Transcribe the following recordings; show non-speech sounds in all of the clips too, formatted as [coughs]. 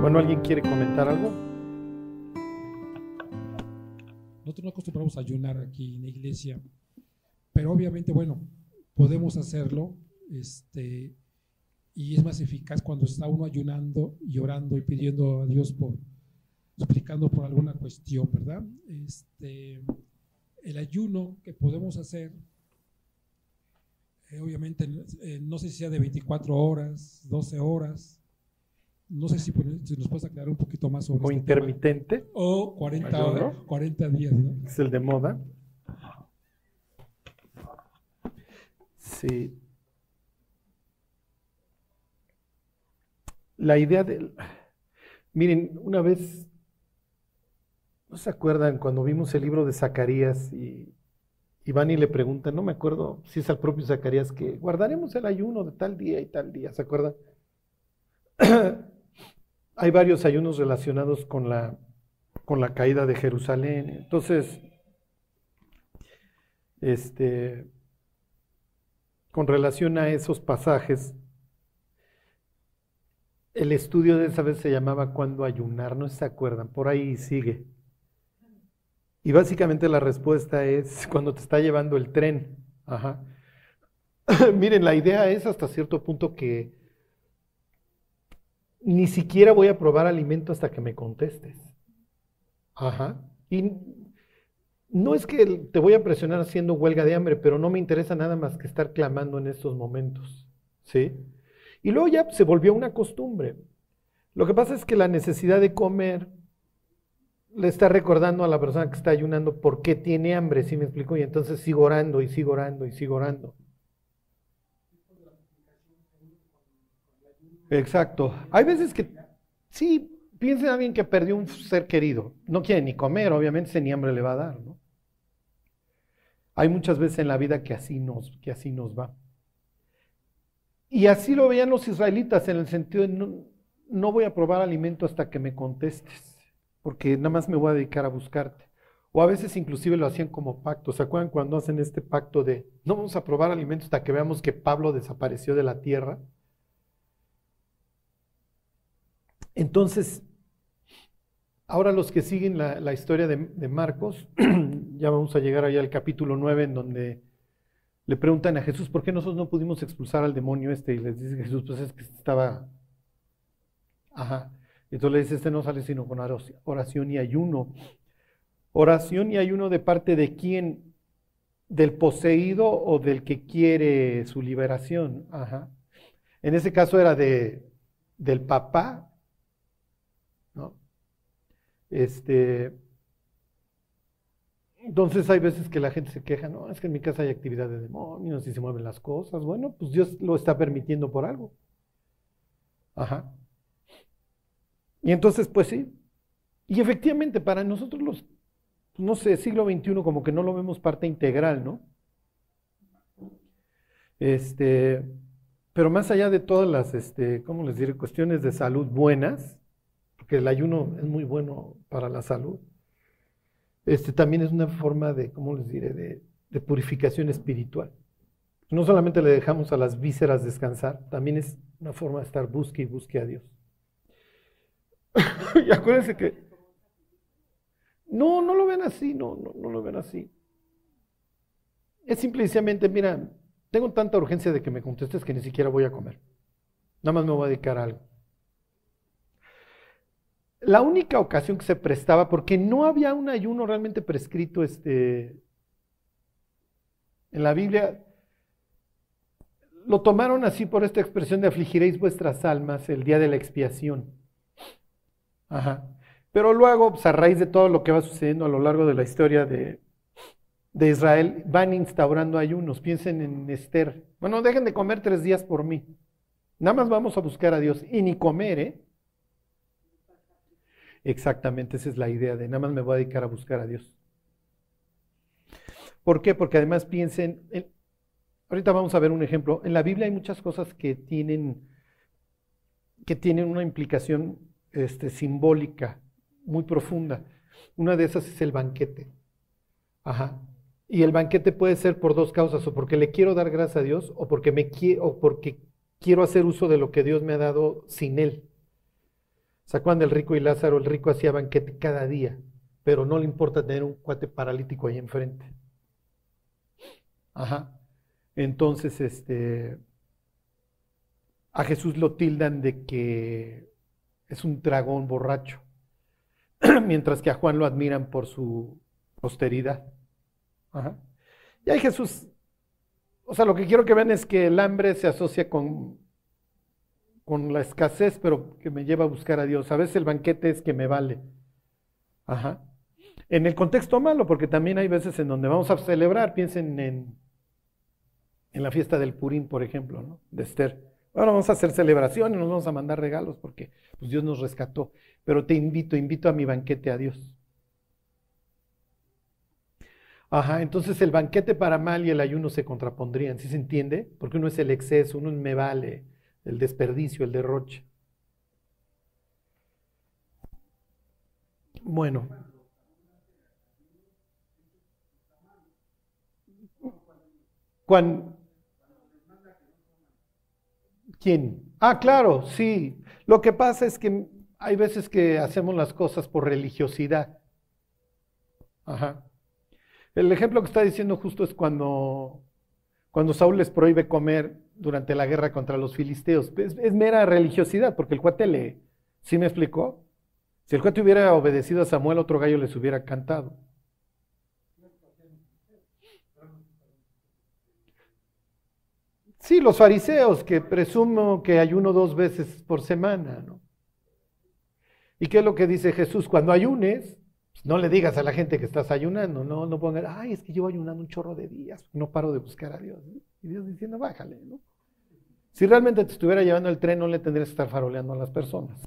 Bueno, ¿alguien quiere comentar algo? Nosotros no acostumbramos a ayunar aquí en la iglesia, pero obviamente, bueno, podemos hacerlo, este, y es más eficaz cuando está uno ayunando y orando y pidiendo a Dios por, suplicando por alguna cuestión, ¿verdad? Este, el ayuno que podemos hacer, eh, obviamente, eh, no sé si sea de 24 horas, 12 horas, no sé si, si nos puedes aclarar un poquito más sobre O este intermitente, tema. O 40, Ayuno. horas, 40 días, ¿no? es el de moda. Sí. La idea del... Miren, una vez, ¿no se acuerdan cuando vimos el libro de Zacarías y, y y le preguntan, no me acuerdo si es al propio Zacarías, que guardaremos el ayuno de tal día y tal día, ¿se acuerdan? [clears throat] Hay varios ayunos relacionados con la, con la caída de Jerusalén. Entonces, este, con relación a esos pasajes, el estudio de esa vez se llamaba Cuando ayunar, no se acuerdan, por ahí sigue. Y básicamente la respuesta es [laughs] cuando te está llevando el tren. Ajá. [laughs] Miren, la idea es hasta cierto punto que ni siquiera voy a probar alimento hasta que me contestes. Ajá. Y no es que te voy a presionar haciendo huelga de hambre, pero no me interesa nada más que estar clamando en estos momentos. ¿Sí? Y luego ya se volvió una costumbre. Lo que pasa es que la necesidad de comer le está recordando a la persona que está ayunando por qué tiene hambre, ¿sí me explico? Y entonces sigo orando y sigo orando y sigo orando. Exacto. Hay veces que, sí, piensen alguien que perdió un ser querido. No quiere ni comer, obviamente, ni hambre le va a dar, ¿no? Hay muchas veces en la vida que así nos, que así nos va. Y así lo veían los israelitas en el sentido de no, no voy a probar alimento hasta que me contestes, porque nada más me voy a dedicar a buscarte. O a veces inclusive lo hacían como pacto. ¿Se acuerdan cuando hacen este pacto de no vamos a probar alimento hasta que veamos que Pablo desapareció de la tierra? Entonces, ahora los que siguen la, historia de, de, Marcos, [clears throat] ya vamos a llegar allá al capítulo 9 en donde le preguntan a Jesús, ¿por qué nosotros no pudimos expulsar al demonio este? Y les dice Jesús, pues es que estaba... Ajá. Entonces le dice, este no sale sino con oración y ayuno. Oración y ayuno de parte de quién? ¿Del poseído o del que quiere su liberación? Ajá. En ese caso era de, del papá, ¿no? Este, entonces hay veces que la gente se queja, no, es que en mi casa hay actividad de demonios y se mueven las cosas. Bueno, pues Dios lo está permitiendo por algo. Ajá. Y entonces, pues sí. Y efectivamente, para nosotros los, no sé, siglo XXI como que no lo vemos parte integral, ¿no? Este, pero más allá de todas las, este, ¿cómo les diré? Cuestiones de salud buenas, porque el ayuno es muy bueno para la salud. Este también es una forma de, ¿cómo les diré?, de, de, purificación espiritual. No solamente le dejamos a las vísceras descansar, también es una forma de estar busque y busque a Dios. [laughs] y acuérdense que... No, no lo ven así, no, no, no lo ven así. Es simplemente, mira, tengo tanta urgencia de que me contestes que ni siquiera voy a comer. Nada más me voy a dedicar a algo. La única ocasión que se prestaba, porque no había un ayuno realmente prescrito este, en la Biblia, lo tomaron así por esta expresión de afligiréis vuestras almas el día de la expiación. Ajá. Pero luego, pues, a raíz de todo lo que va sucediendo a lo largo de la historia de, de Israel, van instaurando ayunos. Piensen en Esther. Bueno, dejen de comer tres días por mí. Nada más vamos a buscar a Dios. Y ni comer, ¿eh? Exactamente, esa es la idea de nada más me voy a dedicar a buscar a Dios. ¿Por qué? Porque además piensen, en, ahorita vamos a ver un ejemplo, en la Biblia hay muchas cosas que tienen, que tienen una implicación este, simbólica muy profunda. Una de esas es el banquete. Ajá. Y el banquete puede ser por dos causas, o porque le quiero dar gracias a Dios, o porque, me o porque quiero hacer uso de lo que Dios me ha dado sin Él. ¿Se acuerdan del rico y Lázaro? El rico hacía banquete cada día, pero no le importa tener un cuate paralítico ahí enfrente. Ajá. Entonces, este, a Jesús lo tildan de que es un dragón borracho, [clears throat] mientras que a Juan lo admiran por su austeridad. Y ahí Jesús, o sea, lo que quiero que vean es que el hambre se asocia con, con la escasez, pero que me lleva a buscar a Dios. A veces el banquete es que me vale. Ajá. En el contexto malo, porque también hay veces en donde vamos a celebrar, piensen en, en la fiesta del Purín, por ejemplo, ¿no? de Esther. Ahora vamos a hacer celebraciones, nos vamos a mandar regalos porque pues, Dios nos rescató. Pero te invito, invito a mi banquete a Dios. Ajá, entonces el banquete para mal y el ayuno se contrapondrían, ¿sí se entiende? Porque uno es el exceso, uno me vale, el desperdicio, el derroche. Bueno. Ah, claro, sí. Lo que pasa es que hay veces que hacemos las cosas por religiosidad. Ajá. El ejemplo que está diciendo justo es cuando, cuando Saúl les prohíbe comer durante la guerra contra los filisteos. Es, mera religiosidad, porque el cuate le... ¿Sí me explicó? Si el cuate hubiera obedecido a Samuel, otro gallo les hubiera cantado. Sí, los fariseos, que presumo que ayuno dos veces por semana, ¿no? ¿Y qué es lo que dice Jesús? Cuando ayunes, no le digas a la gente que estás ayunando, no, no pongan, ay, es que yo ayunando un chorro de días, no paro de buscar a Dios. Y Dios diciendo, bájale, ¿no? Si realmente te estuviera llevando el tren, no le tendrías que estar faroleando a las personas.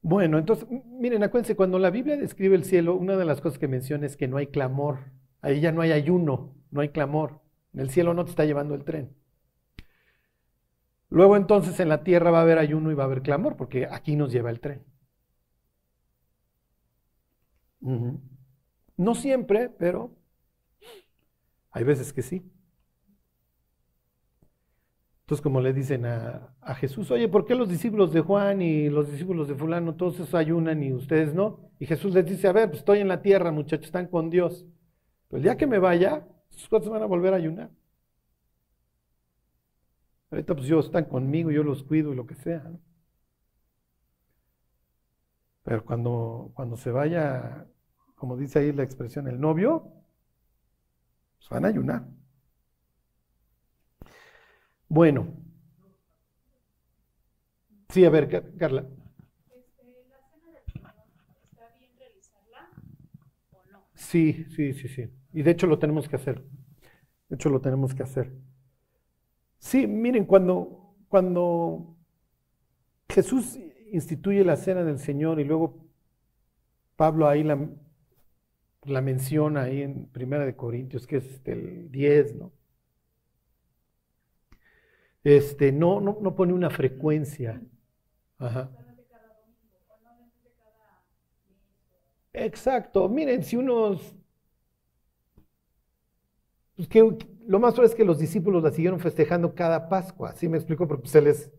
Bueno, entonces, miren, acuérdense, cuando la Biblia describe el cielo, una de las cosas que menciona es que no hay clamor. Ahí ya no hay ayuno, no hay clamor. En el cielo no te está llevando el tren. Luego entonces en la tierra va a haber ayuno y va a haber clamor, porque aquí nos lleva el tren. No siempre, pero hay veces que sí. Entonces, como le dicen a, Jesús, oye, ¿por qué los discípulos de Juan y los discípulos de fulano, todos esos ayunan y ustedes no? Y Jesús les dice, a ver, pues estoy en la tierra, muchachos, están con Dios. Pero el día que me vaya, sus cuatro van a volver a ayunar. Ahorita pues ellos están conmigo, yo los cuido y lo que sea. Pero cuando, cuando se vaya, como dice ahí la expresión, el novio, pues van a ayunar. Bueno. Sí, a ver, Carla. Sí, sí, sí, sí. Y de hecho lo tenemos que hacer. De hecho lo tenemos que hacer. Sí, miren, cuando, cuando Jesús instituye la cena del Señor y luego Pablo ahí la, menciona ahí en Primera de Corintios, que es este, el 10, ¿no? Este, no, no, no pone una frecuencia. Ajá. Exacto. Miren, si unos... Pues, ¿qué, lo más probable es que los discípulos la siguieron festejando cada Pascua, ¿sí me explico? Porque se les,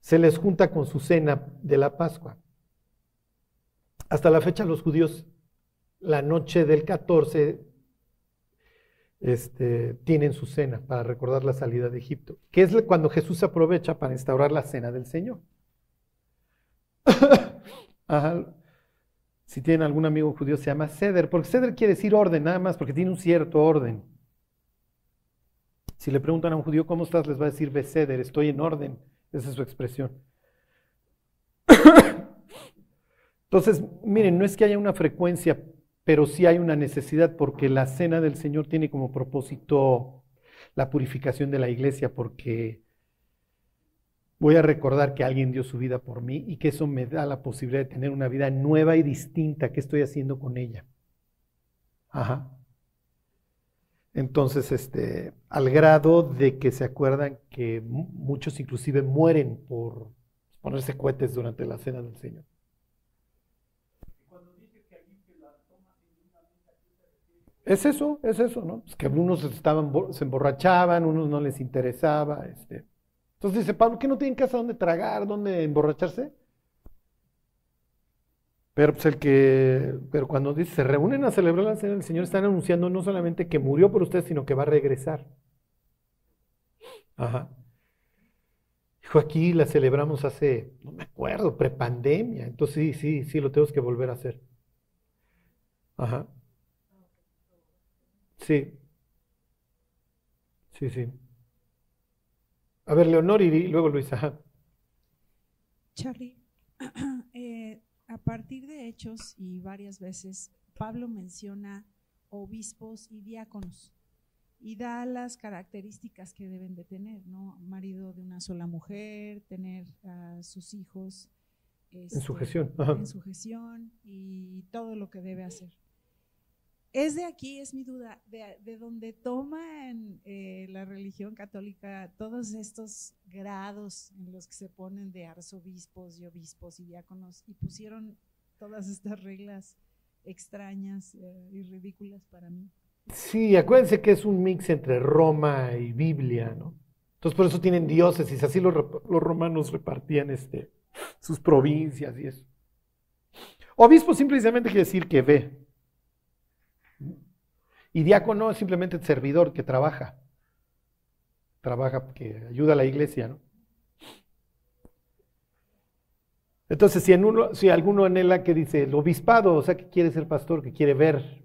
se les junta con su cena de la Pascua. Hasta la fecha los judíos, la noche del 14, este, tienen su cena para recordar la salida de Egipto, que es cuando Jesús aprovecha para instaurar la cena del Señor. [coughs] Si tienen algún amigo judío se llama Ceder, porque Ceder quiere decir orden nada más, porque tiene un cierto orden. Si le preguntan a un judío, ¿cómo estás? Les va a decir Beseder, estoy en orden. Esa es su expresión. [coughs] Entonces, miren, no es que haya una frecuencia, pero sí hay una necesidad porque la cena del Señor tiene como propósito la purificación de la iglesia, porque voy a recordar que alguien dio su vida por mí y que eso me da la posibilidad de tener una vida nueva y distinta. ¿Qué estoy haciendo con ella? Ajá. Entonces, este, al grado de que se acuerdan que muchos inclusive mueren por ponerse cohetes durante la cena del Señor. Es eso, es eso, ¿no? Es que algunos estaban, se emborrachaban, unos no les interesaba, este. Entonces dice Pablo, ¿que no tienen casa donde tragar, donde emborracharse? Pero pues el que, pero cuando dice, se reúnen a celebrar la cena del Señor, están anunciando no solamente que murió por ustedes, sino que va a regresar. Ajá. Dijo, aquí la celebramos hace, no me acuerdo, prepandemia. Entonces sí, sí, sí, lo tenemos que volver a hacer. Ajá. Sí. Sí, sí. A ver, Leonor y luego Luisa. Charlie, [clears throat] eh, a partir de hechos y varias veces, Pablo menciona obispos y diáconos y da las características que deben de tener, ¿no? Marido de una sola mujer, tener a sus hijos en sujeción, este, en sujeción y todo lo que debe hacer. Es de aquí, es mi duda, de, donde toman eh, la religión católica todos estos grados en los que se ponen de arzobispos y obispos y diáconos y pusieron todas estas reglas extrañas eh, y ridículas para mí. Sí, acuérdense que es un mix entre Roma y Biblia, ¿no? Entonces por eso tienen diócesis, así los, los romanos repartían este, sus provincias y eso. Obispo simplemente quiere decir que ve, y diácono es simplemente el servidor que trabaja. Trabaja, que ayuda a la iglesia, ¿no? Entonces, si, si alguno anhela que dice el obispado, o sea, que quiere ser pastor, que quiere ver,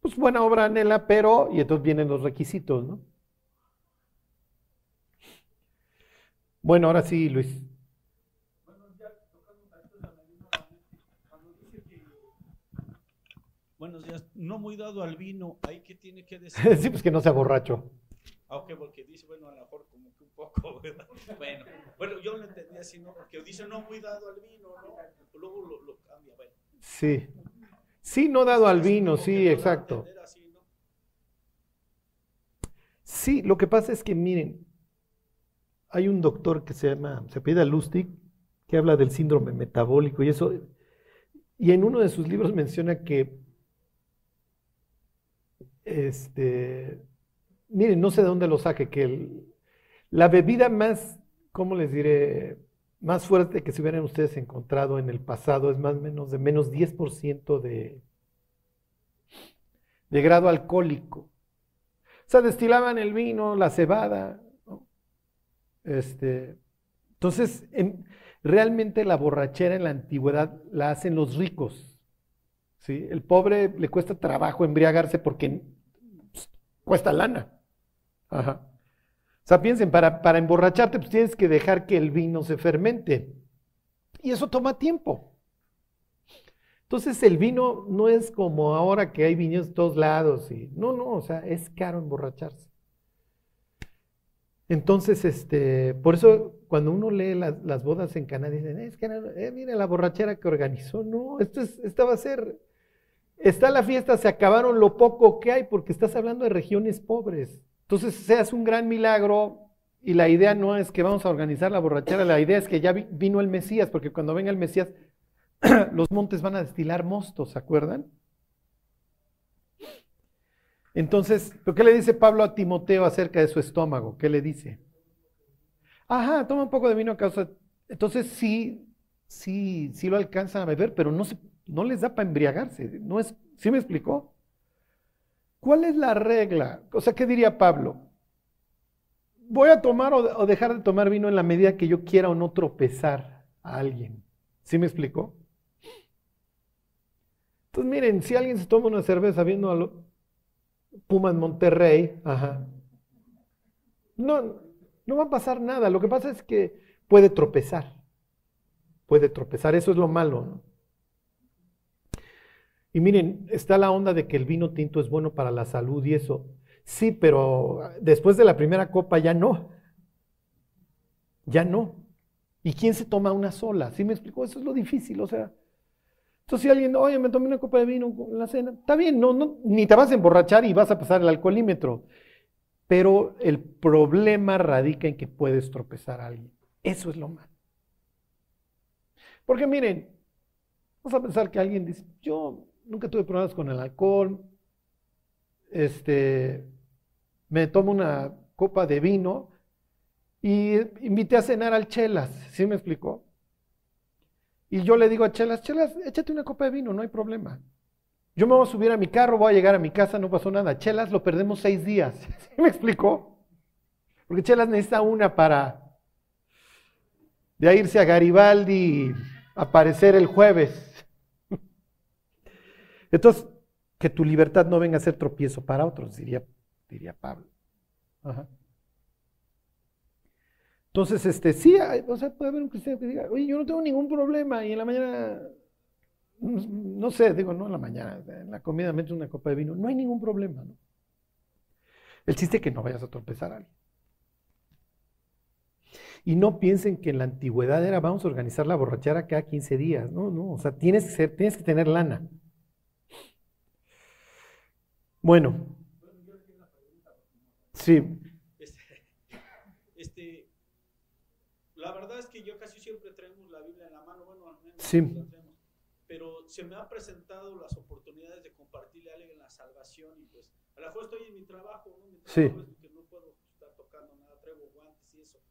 pues buena obra anhela, pero, y entonces vienen los requisitos, ¿no? Bueno, ahora sí, Luis. Buenos días. No muy dado al vino, ¿ahí qué tiene que decir? [laughs] sí, pues que no sea borracho. Ah, ok, porque dice, bueno, a lo mejor como que un poco, [laughs] ¿verdad? Bueno, bueno yo lo entendí así, ¿no? Porque dice no muy dado al vino, ¿no? Luego lo, lo cambia, bueno. Sí. Sí, no dado al vino, sí, exacto. Sí, lo que pasa es que miren, hay un doctor que se llama, se pide Lustig, que habla del síndrome metabólico y eso, y en uno de sus libros menciona que este, miren, no sé de dónde lo saque, que la bebida más, ¿cómo les diré? Más fuerte que se hubieran ustedes encontrado en el pasado es más o menos de menos 10% de, de grado alcohólico. O sea, destilaban el vino, la cebada. Este, entonces, realmente la borrachera en la antigüedad la hacen los ricos. ¿sí? El pobre le cuesta trabajo embriagarse porque cuesta lana. O sea, piensen, para, para emborracharte, pues tienes que dejar que el vino se fermente. Y eso toma tiempo. Entonces el vino no es como ahora que hay viños de todos lados. Y, no, no, o sea, es caro emborracharse. Entonces, este, por eso cuando uno lee las, bodas en Canadá, dicen, es que, eh, mire la borrachera que organizó. No, esto, es, esta va a ser Está la fiesta, se acabaron lo poco que hay, porque estás hablando de regiones pobres. Entonces, se hace un gran milagro y la idea no es que vamos a organizar la borrachera, la idea es que ya vino el Mesías, porque cuando venga el Mesías, [clears throat] los montes van a destilar mostos, ¿se acuerdan? Entonces, ¿qué le dice Pablo a Timoteo acerca de su estómago? ¿Qué le dice? Ajá, toma un poco de vino a causa. Entonces sí, sí, sí lo alcanzan a beber, pero no se, no les da para embriagarse. No es, ¿Sí me explicó? ¿Cuál es la regla? O sea, ¿qué diría Pablo? Voy a tomar o, dejar de tomar vino en la medida que yo quiera o no tropezar a alguien. ¿Sí me explicó? Entonces, miren, si alguien se toma una cerveza viendo a lo, Puma en Monterrey, no, no va a pasar nada. Lo que pasa es que puede tropezar. Puede tropezar. Eso es lo malo. ¿no? Y miren, está la onda de que el vino tinto es bueno para la salud y eso. Sí, pero después de la primera copa ya no. Ya no. ¿Y quién se toma una sola? ¿Sí me explicó? Eso es lo difícil, o sea. Entonces si alguien, oye, me tomé una copa de vino en la cena, está bien, no, no, ni te vas a emborrachar y vas a pasar el alcoholímetro. Pero el problema radica en que puedes tropezar a alguien. Eso es lo malo. Porque miren, vamos a pensar que alguien dice, yo nunca tuve problemas con el alcohol, este, me tomo una copa de vino y invité a cenar al Chelas, ¿sí me explicó? Y yo le digo a Chelas, Chelas, échate una copa de vino, no hay problema. Yo me voy a subir a mi carro, voy a llegar a mi casa, no pasó nada. Chelas lo perdemos seis días, [laughs] ¿sí me explicó? Porque Chelas necesita una para de irse a Garibaldi aparecer el jueves. Entonces, que tu libertad no venga a ser tropiezo para otros, diría, diría Pablo. Entonces, este, sí, o sea, puede haber un cristiano que diga, oye, yo no tengo ningún problema y en la mañana, no, sé, digo, no en la mañana, en la comida metes una copa de vino, no hay ningún problema, ¿no? El chiste es que no vayas a tropezar a alguien. Y no piensen que en la antigüedad era vamos a organizar la borrachera cada 15 días. No, no, o sea, tienes que tener lana. Bueno. Sí. Este, este, la verdad es que yo casi siempre traemos la Biblia en la mano, bueno, al menos sí. pero se me han presentado las oportunidades de compartirle a alguien la salvación y pues a lo mejor estoy en mi trabajo, ¿no? Mi trabajo sí. es que no puedo estar tocando nada, traigo guantes y eso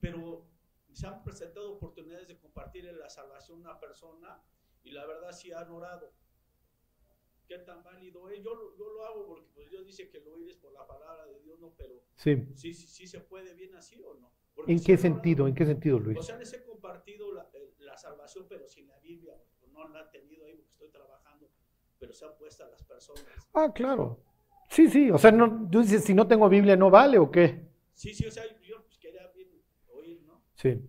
pero se han presentado oportunidades de compartir la salvación a una persona y la verdad sí han orado. ¿Qué tan válido es? Yo, yo lo hago porque pues, Dios dice que lo oíres por la palabra de Dios, no, pero sí, sí, sí, sí se puede bien así o no. Porque ¿En qué sentido? ¿En qué sentido, Luis? O sea, les he compartido la, la, salvación, pero sin la Biblia, no la han tenido ahí porque estoy trabajando, pero se han puesto a las personas. Ah, claro. Sí, sí, o sea, no, tú dices, si no tengo Biblia, ¿no vale o qué? Sí, sí, o sea, yo pues, quería bien oír, ¿no? Sí.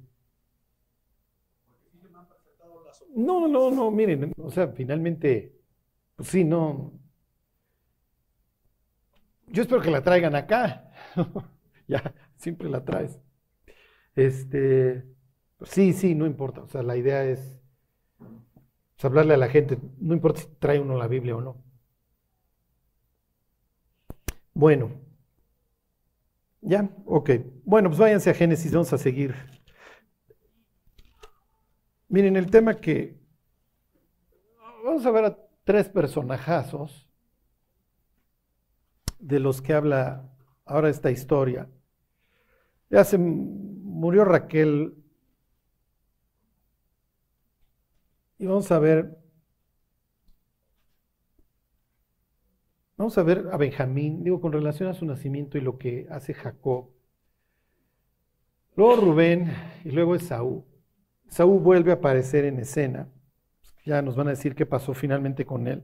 No, no, no, miren, o sea, finalmente, sí, no. Yo espero que la traigan acá. [laughs] ya, siempre la traes. Este, sí, sí, no importa. O sea, la idea es pues, hablarle a la gente, no importa si trae uno la Biblia o no. Bueno, ya, ok. Bueno, pues váyanse a Génesis, vamos a seguir. Miren, el tema que vamos a ver a tres personajazos de los que habla ahora esta historia. Ya se murió Raquel y vamos a ver Vamos a ver a Benjamín, digo, con relación a su nacimiento y lo que hace Jacob. Luego Rubén y luego Esaú. Esaú vuelve a aparecer en escena. Ya nos van a decir qué pasó finalmente con él.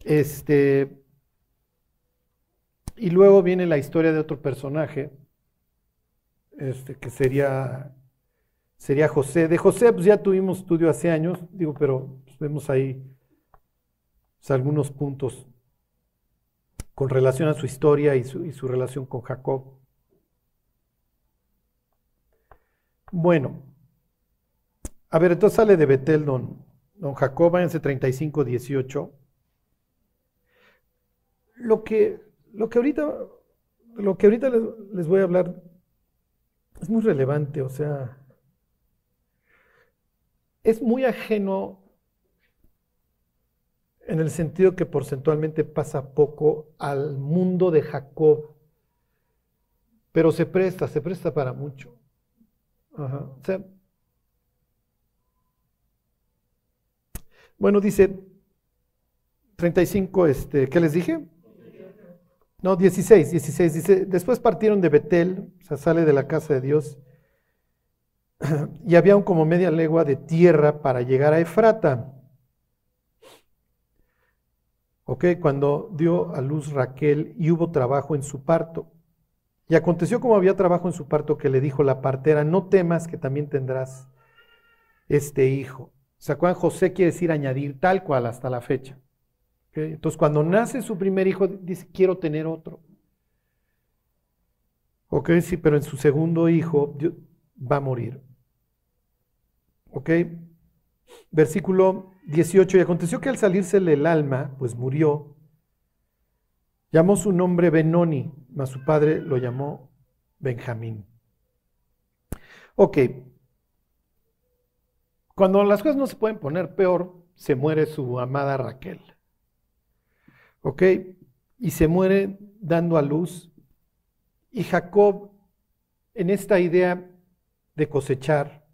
Este. Y luego viene la historia de otro personaje, este, que sería, sería José. De José, pues ya tuvimos estudio hace años, digo, pero pues vemos ahí pues, algunos puntos con relación a su historia y su, y su relación con Jacob. Bueno, a ver, entonces sale de Betel don, don Jacob, váyanse 35, 18. Lo que, lo que ahorita, lo que ahorita les, les voy a hablar es muy relevante, o sea, es muy ajeno en el sentido que porcentualmente pasa poco al mundo de Jacob, pero se presta, se presta para mucho. Ajá. O sea, bueno, dice 35, este, ¿qué les dije? No, 16, 16, dice, después partieron de Betel, o sea, sale de la casa de Dios, [clears throat] y había un como media legua de tierra para llegar a Efrata. ¿ok? Cuando dio a luz Raquel y hubo trabajo en su parto. Y aconteció como había trabajo en su parto que le dijo la partera, no temas que también tendrás este hijo. ¿Se acuerdan? José quiere decir añadir tal cual hasta la fecha. Entonces cuando nace su primer hijo, dice, quiero tener otro. Ok, sí, pero en su segundo hijo va a morir. Ok, versículo 18, y aconteció que al salírsele el alma, pues murió, llamó su nombre Benoni, mas su padre lo llamó Benjamín. Ok, cuando las cosas no se pueden poner peor, se muere su amada Raquel. ¿Ok? Y se muere dando a luz. Y Jacob, en esta idea de cosechar,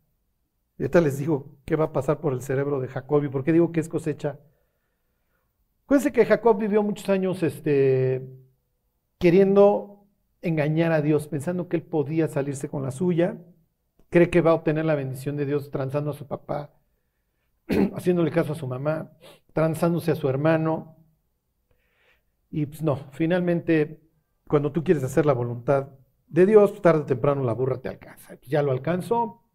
ahorita les digo qué va a pasar por el cerebro de Jacob y por qué digo que es cosecha. Acuérdense que Jacob vivió muchos años este, queriendo engañar a Dios, pensando que él podía salirse con la suya. Cree que va a obtener la bendición de Dios transando a su papá, [clears throat] haciéndole caso a su mamá, transándose a su hermano. Y pues no, finalmente, cuando tú quieres hacer la voluntad de Dios, tarde o temprano la burra te alcanza. Ya lo alcanzó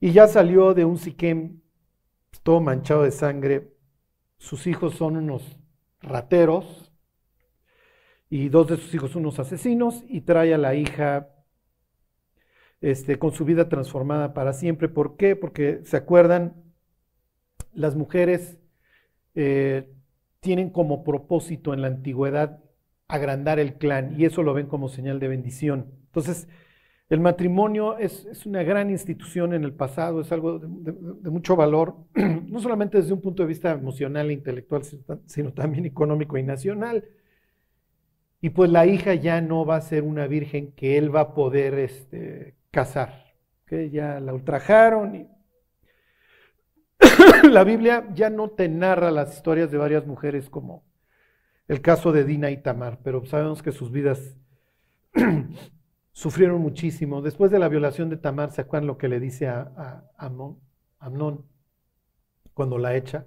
y ya salió de un Siquem todo manchado de sangre. Sus hijos son unos rateros y dos de sus hijos unos asesinos y trae a la hija este, con su vida transformada para siempre. ¿Por qué? Porque se acuerdan, las mujeres eh, tienen como propósito en la antigüedad agrandar el clan y eso lo ven como señal de bendición. Entonces, el matrimonio es, una gran institución en el pasado, es algo de, mucho valor, [clears throat] no solamente desde un punto de vista emocional e intelectual, sino también económico y nacional. Y pues la hija ya no va a ser una virgen que él va a poder este, casar, que ya la ultrajaron. Y... [coughs] la Biblia ya no te narra las historias de varias mujeres como el caso de Dina y Tamar, pero sabemos que sus vidas [coughs] sufrieron muchísimo. Después de la violación de Tamar, ¿se acuerdan lo que le dice a, Amnón, cuando la echa?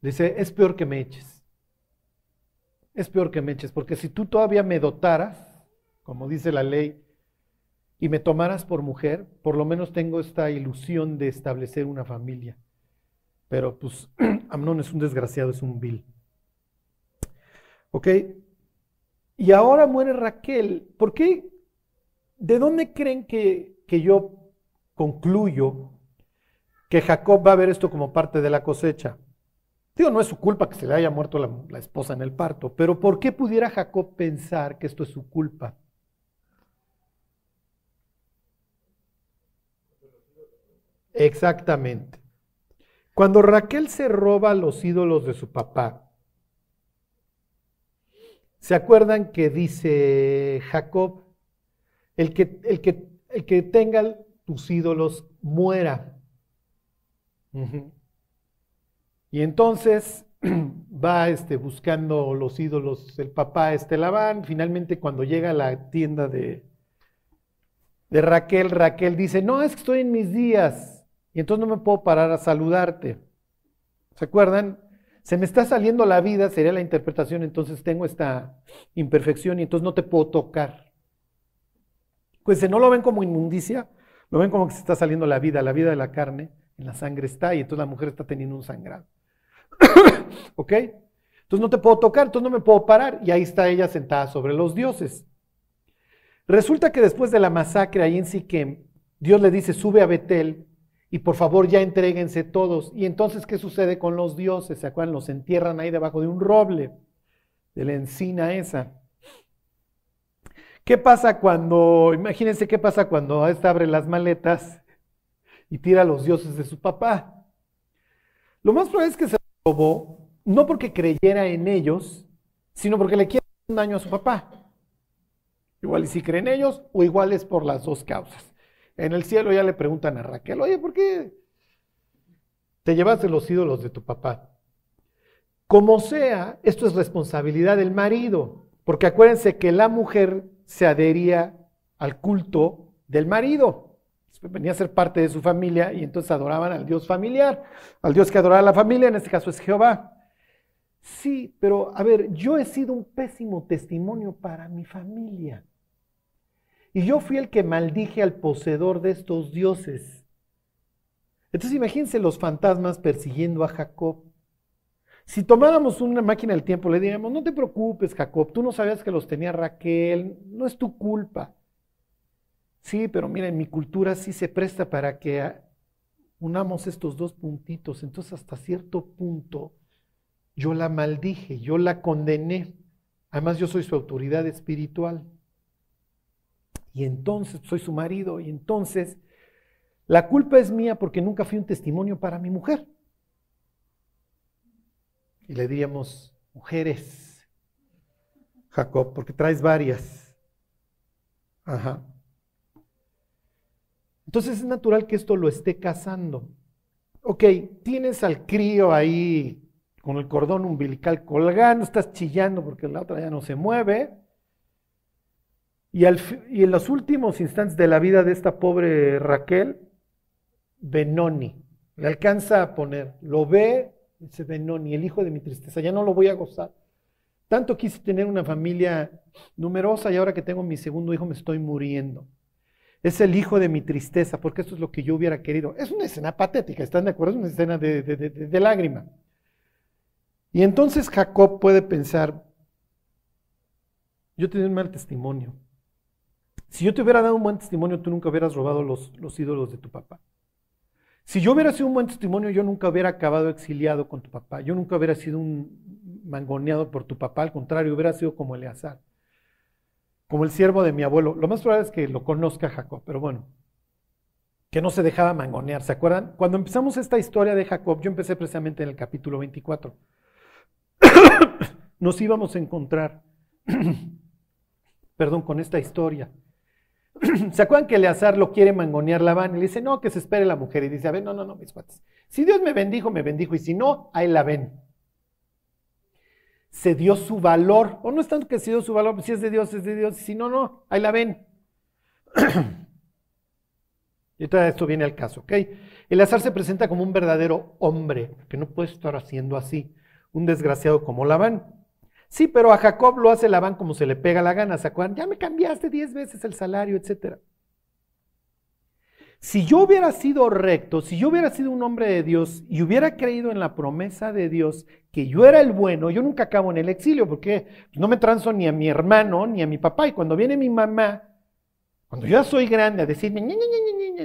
Dice, es peor que me eches. Es peor que me eches, porque si tú todavía me dotaras, como dice la ley, y me tomaras por mujer, por lo menos tengo esta ilusión de establecer una familia. Pero pues [clears throat] Amnón es un desgraciado, es un vil. ¿Ok? Y ahora muere Raquel. ¿Por qué ¿De dónde creen que, yo concluyo que Jacob va a ver esto como parte de la cosecha? Digo, no es su culpa que se le haya muerto la, esposa en el parto, pero ¿por qué pudiera Jacob pensar que esto es su culpa? Exactamente. Cuando Raquel se roba los ídolos de su papá, ¿se acuerdan que dice Jacob, el que, el que, el que tenga tus ídolos muera. Y entonces [clears throat] va este, buscando los ídolos el papá este Labán. Finalmente cuando llega a la tienda de, de Raquel, Raquel dice, no, es que estoy en mis días entonces no me puedo parar a saludarte. ¿Se acuerdan? Se me está saliendo la vida, sería la interpretación, entonces tengo esta imperfección y entonces no te puedo tocar. Pues no lo ven como inmundicia, lo ven como que se está saliendo la vida, la vida de la carne, en la sangre está y entonces la mujer está teniendo un sangrado. [coughs] ¿Ok? Entonces no te puedo tocar, entonces no me puedo parar y ahí está ella sentada sobre los dioses. Resulta que después de la masacre ahí en Siquem, Dios le dice, sube a Betel y por favor ya entréguense todos. Y entonces, ¿qué sucede con los dioses? ¿Se acuerdan? Los entierran ahí debajo de un roble, de la encina esa. ¿Qué pasa cuando, imagínense qué pasa cuando esta abre las maletas y tira a los dioses de su papá? Lo más probable es que se robó, no porque creyera en ellos, sino porque le quiere un daño a su papá. Igual y si creen ellos, o igual es por las dos causas. En el cielo ya le preguntan a Raquel, oye, ¿por qué te llevas de los ídolos de tu papá? Como sea, esto es responsabilidad del marido, porque acuérdense que la mujer se adhería al culto del marido. Venía a ser parte de su familia y entonces adoraban al Dios familiar, al Dios que adoraba a la familia, en este caso es Jehová. Sí, pero a ver, yo he sido un pésimo testimonio para mi familia. Y yo fui el que maldije al poseedor de estos dioses. Entonces imagínense los fantasmas persiguiendo a Jacob. Si tomáramos una máquina del tiempo, le diríamos, no te preocupes, Jacob, tú no sabías que los tenía Raquel, no es tu culpa. Sí, pero mira, en mi cultura sí se presta para que unamos estos dos puntitos. Entonces, hasta cierto punto, yo la maldije, yo la condené. Además, yo soy su autoridad espiritual. Y entonces soy su marido. Y entonces, la culpa es mía porque nunca fui un testimonio para mi mujer. Y le diríamos, mujeres, Jacob, porque traes varias. Ajá. Entonces es natural que esto lo esté casando. Ok, tienes al crío ahí con el cordón umbilical colgando, estás chillando porque la otra ya no se mueve. Y, en los últimos instantes de la vida de esta pobre Raquel, Benoni, le alcanza a poner, lo ve, dice Benoni, el hijo de mi tristeza, ya no lo voy a gozar. Tanto quise tener una familia numerosa y ahora que tengo mi segundo hijo me estoy muriendo. Es el hijo de mi tristeza, porque esto es lo que yo hubiera querido. Es una escena patética, ¿están de acuerdo? Es una escena de, de lágrima. Y entonces Jacob puede pensar, yo te doy un mal testimonio. Si yo te hubiera dado un buen testimonio, tú nunca hubieras robado los, los ídolos de tu papá. Si yo hubiera sido un buen testimonio, yo nunca hubiera acabado exiliado con tu papá. Yo nunca hubiera sido un mangoneado por tu papá. Al contrario, hubiera sido como Eleazar, como el siervo de mi abuelo. Lo más probable es que lo conozca Jacob, pero bueno, que no se dejaba mangonear. ¿Se acuerdan? Cuando empezamos esta historia de Jacob, yo empecé precisamente en el capítulo 24. [coughs] Nos íbamos a encontrar, [coughs] perdón, con esta historia. [clears throat] ¿Se acuerdan que Eleazar lo quiere mangonear Labán? Y le dice, no, que se espere la mujer. Y dice, a ver, no, no, no, mis cuates. Si Dios me bendijo, me bendijo. Y si no, ahí la ven. Se dio su valor. O no es tanto que se dio su valor, si es de Dios, es de Dios. Y si no, no, ahí la ven. [clears throat] y todo esto viene al caso, ¿ok? Eleazar se presenta como un verdadero hombre, que no puede estar haciendo así. Un desgraciado como Labán. Sí, pero a Jacob lo hace Labán como se le pega la gana. ¿Se? Ya me cambiaste diez veces el salario, etc. Si yo hubiera sido recto, si yo hubiera sido un hombre de Dios y hubiera creído en la promesa de Dios que yo era el bueno, yo nunca acabo en el exilio porque no me transo ni a mi hermano ni a mi papá. Y cuando viene mi mamá, cuando yo ya soy grande, a decirme,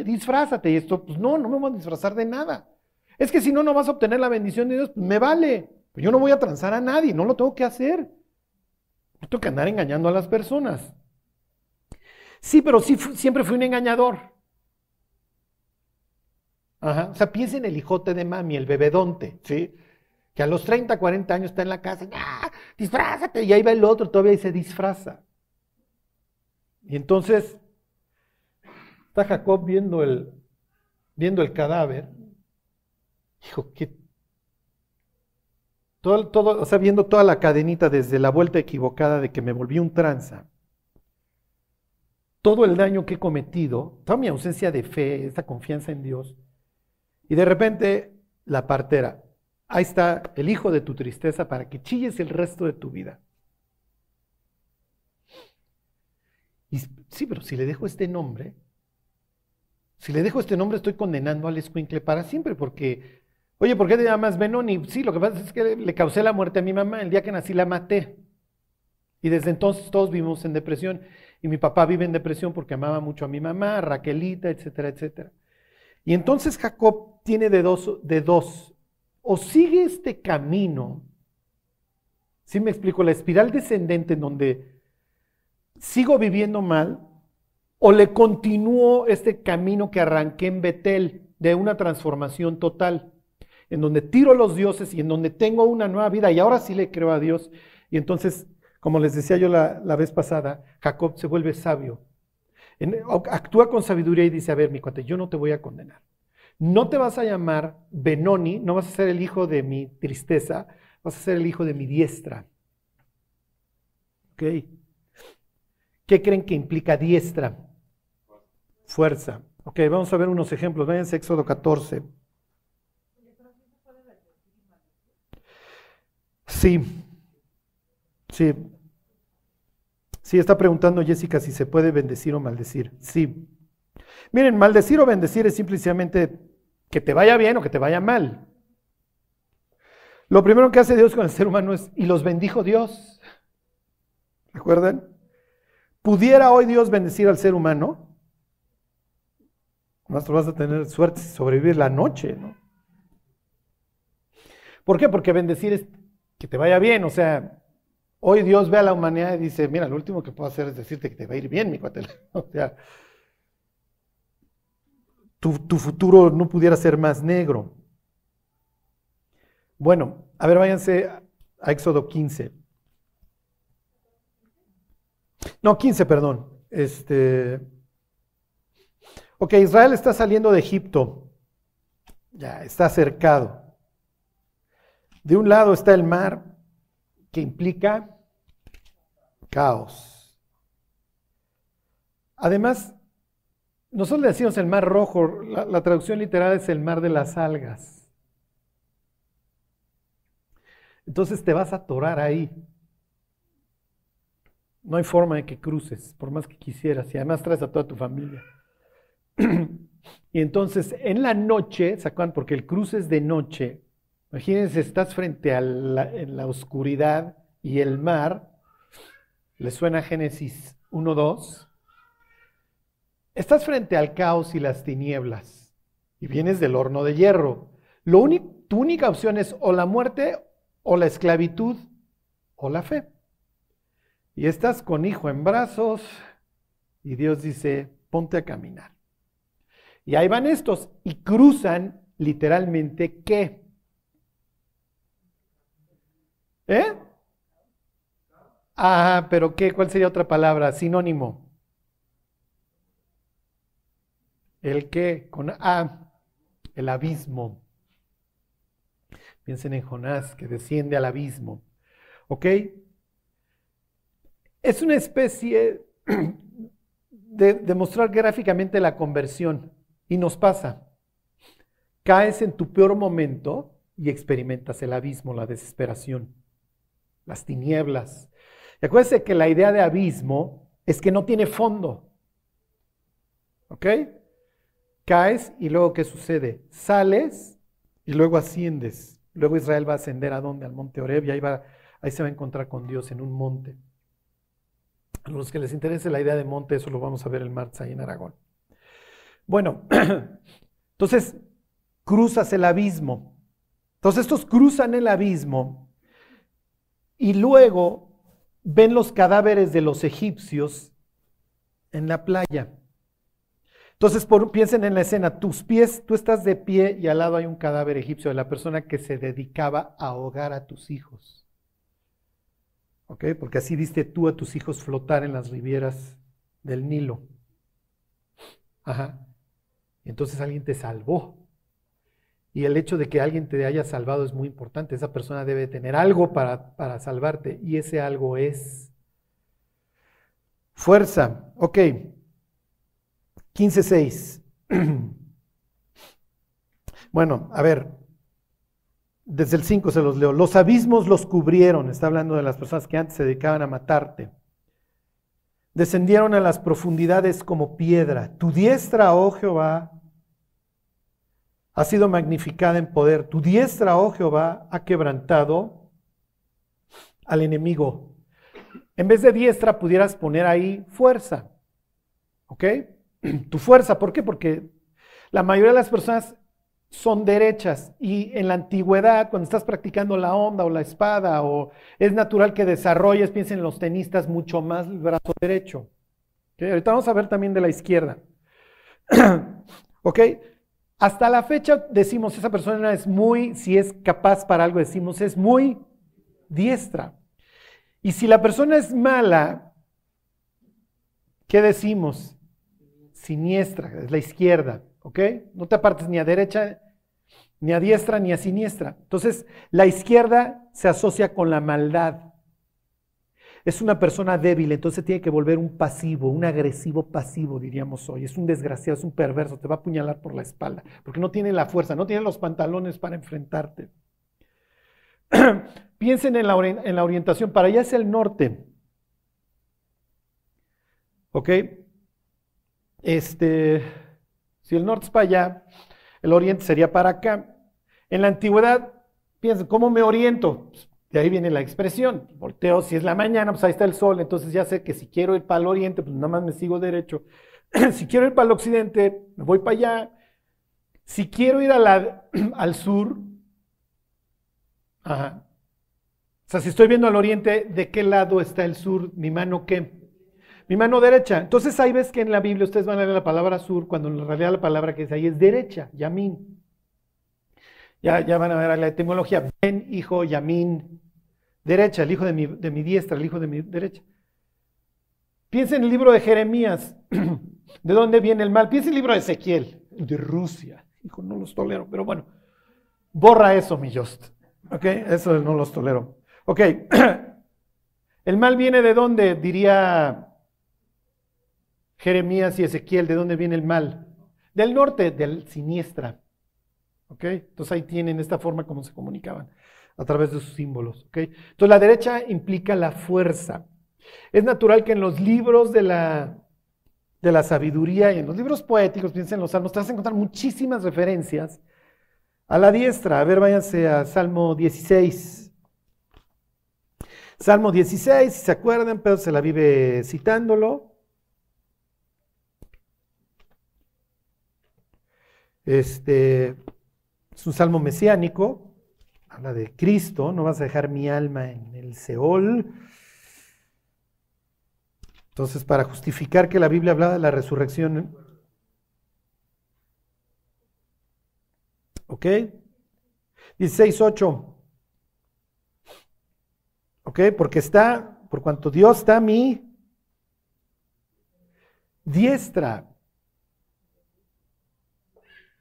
disfrázate y esto, pues no, no me voy a disfrazar de nada. Es que si no, no vas a obtener la bendición de Dios, pues me vale. Pues yo no voy a transar a nadie, no lo tengo que hacer. No tengo que andar engañando a las personas. Sí, pero sí, siempre fui un engañador. Ajá. O sea, piensa en el hijote de mami, el bebedonte, ¿sí? Que a los 30, 40 años está en la casa, ¡ah! disfrázate, y ahí va el otro, todavía y se disfraza. Y entonces está Jacob viendo el, viendo el cadáver. Dijo, ¿qué todo, o sea, viendo toda la cadenita desde la vuelta equivocada de que me volví un tranza, todo el daño que he cometido, toda mi ausencia de fe, esta confianza en Dios, y de repente la partera, ahí está el hijo de tu tristeza para que chilles el resto de tu vida. Y, sí, pero si le dejo este nombre, si le dejo este nombre estoy condenando al escuincle para siempre, porque Oye, ¿por qué te llamas Benoni? Sí, lo que pasa es que le causé la muerte a mi mamá. El día que nací la maté. Y desde entonces todos vivimos en depresión. Y mi papá vive en depresión porque amaba mucho a mi mamá, a Raquelita, etcétera, etcétera. Y entonces Jacob tiene de dos, de dos. O sigue este camino, ¿sí me explico? La espiral descendente en donde sigo viviendo mal, o le continúo este camino que arranqué en Betel de una transformación total en donde tiro los dioses y en donde tengo una nueva vida y ahora sí le creo a Dios. Y entonces, como les decía yo la, vez pasada, Jacob se vuelve sabio. actúa con sabiduría y dice, a ver, mi cuate, yo no te voy a condenar. No te vas a llamar Benoni, no vas a ser el hijo de mi tristeza, vas a ser el hijo de mi diestra. ¿Ok? ¿Qué creen que implica diestra? Fuerza. Ok, vamos a ver unos ejemplos. Váyanse a Éxodo 14. Sí, sí. Sí, está preguntando Jessica si se puede bendecir o maldecir. Sí. Miren, maldecir o bendecir es simplemente que te vaya bien o que te vaya mal. Lo primero que hace Dios con el ser humano es, y los bendijo Dios. ¿Recuerdan? ¿Pudiera hoy Dios bendecir al ser humano? Más vas a tener suerte sobrevivir la noche, ¿no? ¿Por qué? Porque bendecir es que te vaya bien. O sea, hoy Dios ve a la humanidad y dice, mira, lo último que puedo hacer es decirte que te va a ir bien, mi cuate. [laughs] O sea, tu, tu futuro no pudiera ser más negro. Bueno, a ver, váyanse a Éxodo 15. No, 15, perdón. Este, ok, Israel está saliendo de Egipto. Ya, está cercado. De un lado está el mar, que implica caos. Además, nosotros le decimos el mar rojo, la, traducción literal es el mar de las algas. Entonces te vas a atorar ahí. No hay forma de que cruces, por más que quisieras, y además traes a toda tu familia. [clears throat] y entonces en la noche, ¿se? Porque el cruce es de noche. Imagínense, estás frente a la, la oscuridad y el mar. ¿Le suena Génesis 1.2? Estás frente al caos y las tinieblas y vienes del horno de hierro. Lo único, tu única opción es o la muerte o la esclavitud o la fe. Y estás con hijo en brazos y Dios dice, ponte a caminar. Y ahí van estos y cruzan literalmente qué? ¿Eh? Ah, pero ¿qué? ¿Cuál sería otra palabra? Sinónimo. ¿El qué? Con A, el abismo. Piensen en Jonás que desciende al abismo. ¿Ok? Es una especie [clears throat] de demostrar gráficamente la conversión. Y nos pasa. Caes en tu peor momento y experimentas el abismo, la desesperación, las tinieblas. Y acuérdense que la idea de abismo es que no tiene fondo. ¿Ok? Caes y luego ¿qué sucede? Sales y luego asciendes. Luego Israel va a ascender a dónde? Al monte Oreb y ahí, va, ahí se va a encontrar con Dios en un monte. A los que les interese la idea de monte, eso lo vamos a ver el martes ahí en Aragón. Bueno, [clears throat] entonces cruzas el abismo. Entonces estos cruzan el abismo y luego ven los cadáveres de los egipcios en la playa. Entonces piensen en la escena, tus pies, tú estás de pie y al lado hay un cadáver egipcio de la persona que se dedicaba a ahogar a tus hijos. ¿ok? Porque así viste tú a tus hijos flotar en las rivieras del Nilo. Ajá. Entonces alguien te salvó. Y el hecho de que alguien te haya salvado es muy importante. Esa persona debe tener algo para, para salvarte. Y ese algo es fuerza. Ok. 15.6. [clears throat] bueno, a ver, desde el 5 se los leo. Los abismos los cubrieron, está hablando de las personas que antes se dedicaban a matarte. Descendieron a las profundidades como piedra. Tu diestra, oh Jehová, ha sido magnificada en poder. Tu diestra, oh Jehová, ha quebrantado al enemigo. En vez de diestra pudieras poner ahí fuerza. ¿Ok? [clears throat] Tu fuerza, ¿por qué? Porque la mayoría de las personas son derechas. Y en la antigüedad, cuando estás practicando la onda o la espada, o es natural que desarrolles, piensen en los tenistas, mucho más el brazo derecho. Ahorita vamos a ver también de la izquierda. [clears throat] ¿Ok? Hasta la fecha decimos, esa persona es muy, si es capaz para algo, decimos, es muy diestra. Y si la persona es mala, ¿qué decimos? Siniestra, es la izquierda. ¿Ok? No te apartes ni a derecha ni a diestra ni a siniestra. Entonces, la izquierda se asocia con la maldad. Es una persona débil, entonces tiene que volver un pasivo, un agresivo pasivo, diríamos hoy. Es un desgraciado, es un perverso, te va a apuñalar por la espalda, porque no tiene la fuerza, no tiene los pantalones para enfrentarte. [clears throat] Piensen en la, en la orientación, para allá es el norte. ¿Ok? Este, si el norte es para allá, el oriente sería para acá. En la antigüedad, piensen, ¿cómo me oriento? De ahí viene la expresión. Volteo, si es la mañana, pues ahí está el sol, entonces ya sé que si quiero ir para el oriente, pues nada más me sigo derecho. [clears throat] si quiero ir para el occidente, me voy para allá. Si quiero ir [clears throat] al sur, ajá. O sea, si estoy viendo al oriente, ¿de qué lado está el sur? ¿Mi mano qué? Mi mano derecha. Entonces ahí ves que en la Biblia ustedes van a ver la palabra sur, cuando en realidad la palabra que es ahí es derecha, yamín. Ya, ya van a ver la etimología. Ben, hijo, Yamín, derecha, el hijo de mi, de mi diestra, el hijo de mi derecha. Piensa en el libro de Jeremías. [clears throat] ¿De dónde viene el mal? Piensa en el libro de Ezequiel, de Rusia. Hijo, no los tolero, pero bueno. Borra eso, mi Just. ¿Ok? Eso no los tolero. Ok. [clears throat] ¿El mal viene de dónde? Diría Jeremías y Ezequiel. ¿De dónde viene el mal? Del norte, del siniestra. ¿Ok? Entonces ahí tienen esta forma como se comunicaban, a través de sus símbolos. ¿Ok? Entonces la derecha implica la fuerza. Es natural que en los libros de la, de la sabiduría y en los libros poéticos, piensen en los salmos, te vas a encontrar muchísimas referencias a la diestra. A ver, váyanse a Salmo 16. Salmo 16, si se acuerdan, Pedro se la vive citándolo. Este es un salmo mesiánico, habla de Cristo, no vas a dejar mi alma en el Seol. Entonces, para justificar que la Biblia hablaba de la resurrección, ¿ok? 16.8. ¿Ok? Porque está, por cuanto Dios está a mi diestra.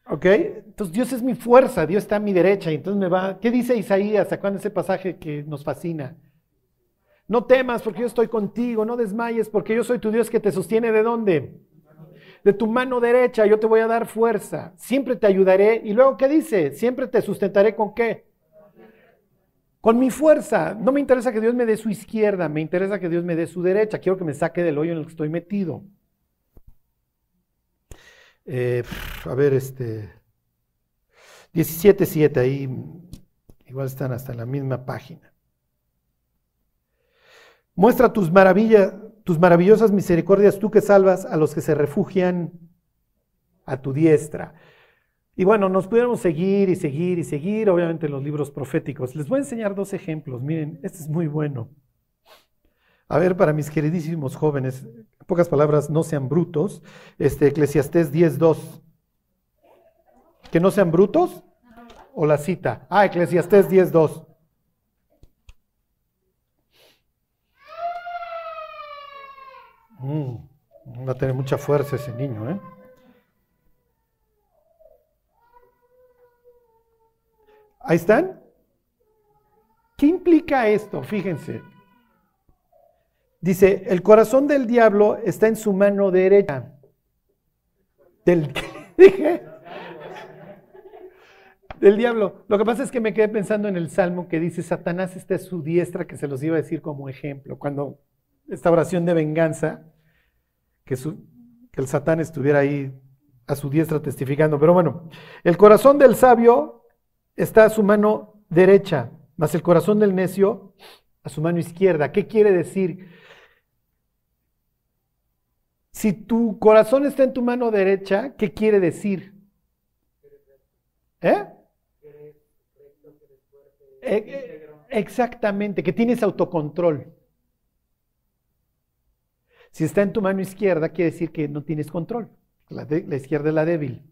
¿Ok? Entonces Dios es mi fuerza, Dios está a mi derecha. Y entonces me va. ¿Qué dice Isaías? ¿Sacando ese pasaje que nos fascina? No temas porque yo estoy contigo, no desmayes porque yo soy tu Dios que te sostiene de dónde? De tu mano derecha, yo te voy a dar fuerza, siempre te ayudaré. Y luego, ¿qué dice? Siempre te sustentaré con qué? Con mi fuerza. No me interesa que Dios me dé su izquierda, me interesa que Dios me dé su derecha. Quiero que me saque del hoyo en el que estoy metido. Eh, a ver, este. 17.7, ahí igual están hasta en la misma página. Muestra tus maravillas, tus maravillosas misericordias, tú que salvas a los que se refugian a tu diestra. Y bueno, nos pudiéramos seguir y seguir y seguir, obviamente en los libros proféticos. Les voy a enseñar dos ejemplos. Miren, este es muy bueno. A ver, para mis queridísimos jóvenes, pocas palabras, no sean brutos. Este, Eclesiastés 10.2. ¿Que no sean brutos? ¿O la cita? Ah, Eclesiastés 10.2. Mm, va a tener mucha fuerza ese niño, ¿eh? ¿Ahí están? ¿Qué implica esto? Fíjense. Dice, el corazón del diablo está en su mano derecha. ¿Del [laughs] dije? Del diablo. Lo que pasa es que me quedé pensando en el salmo que dice, Satanás está a su diestra, que se los iba a decir como ejemplo. Cuando esta oración de venganza, que, que el Satán estuviera ahí a su diestra testificando. Pero bueno, el corazón del sabio está a su mano derecha, más el corazón del necio a su mano izquierda. ¿Qué quiere decir? Si tu corazón está en tu mano derecha, ¿qué quiere decir? ¿Eh? eh, exactamente, que tienes autocontrol. Si está en tu mano izquierda, quiere decir que no tienes control. La, la izquierda es la débil.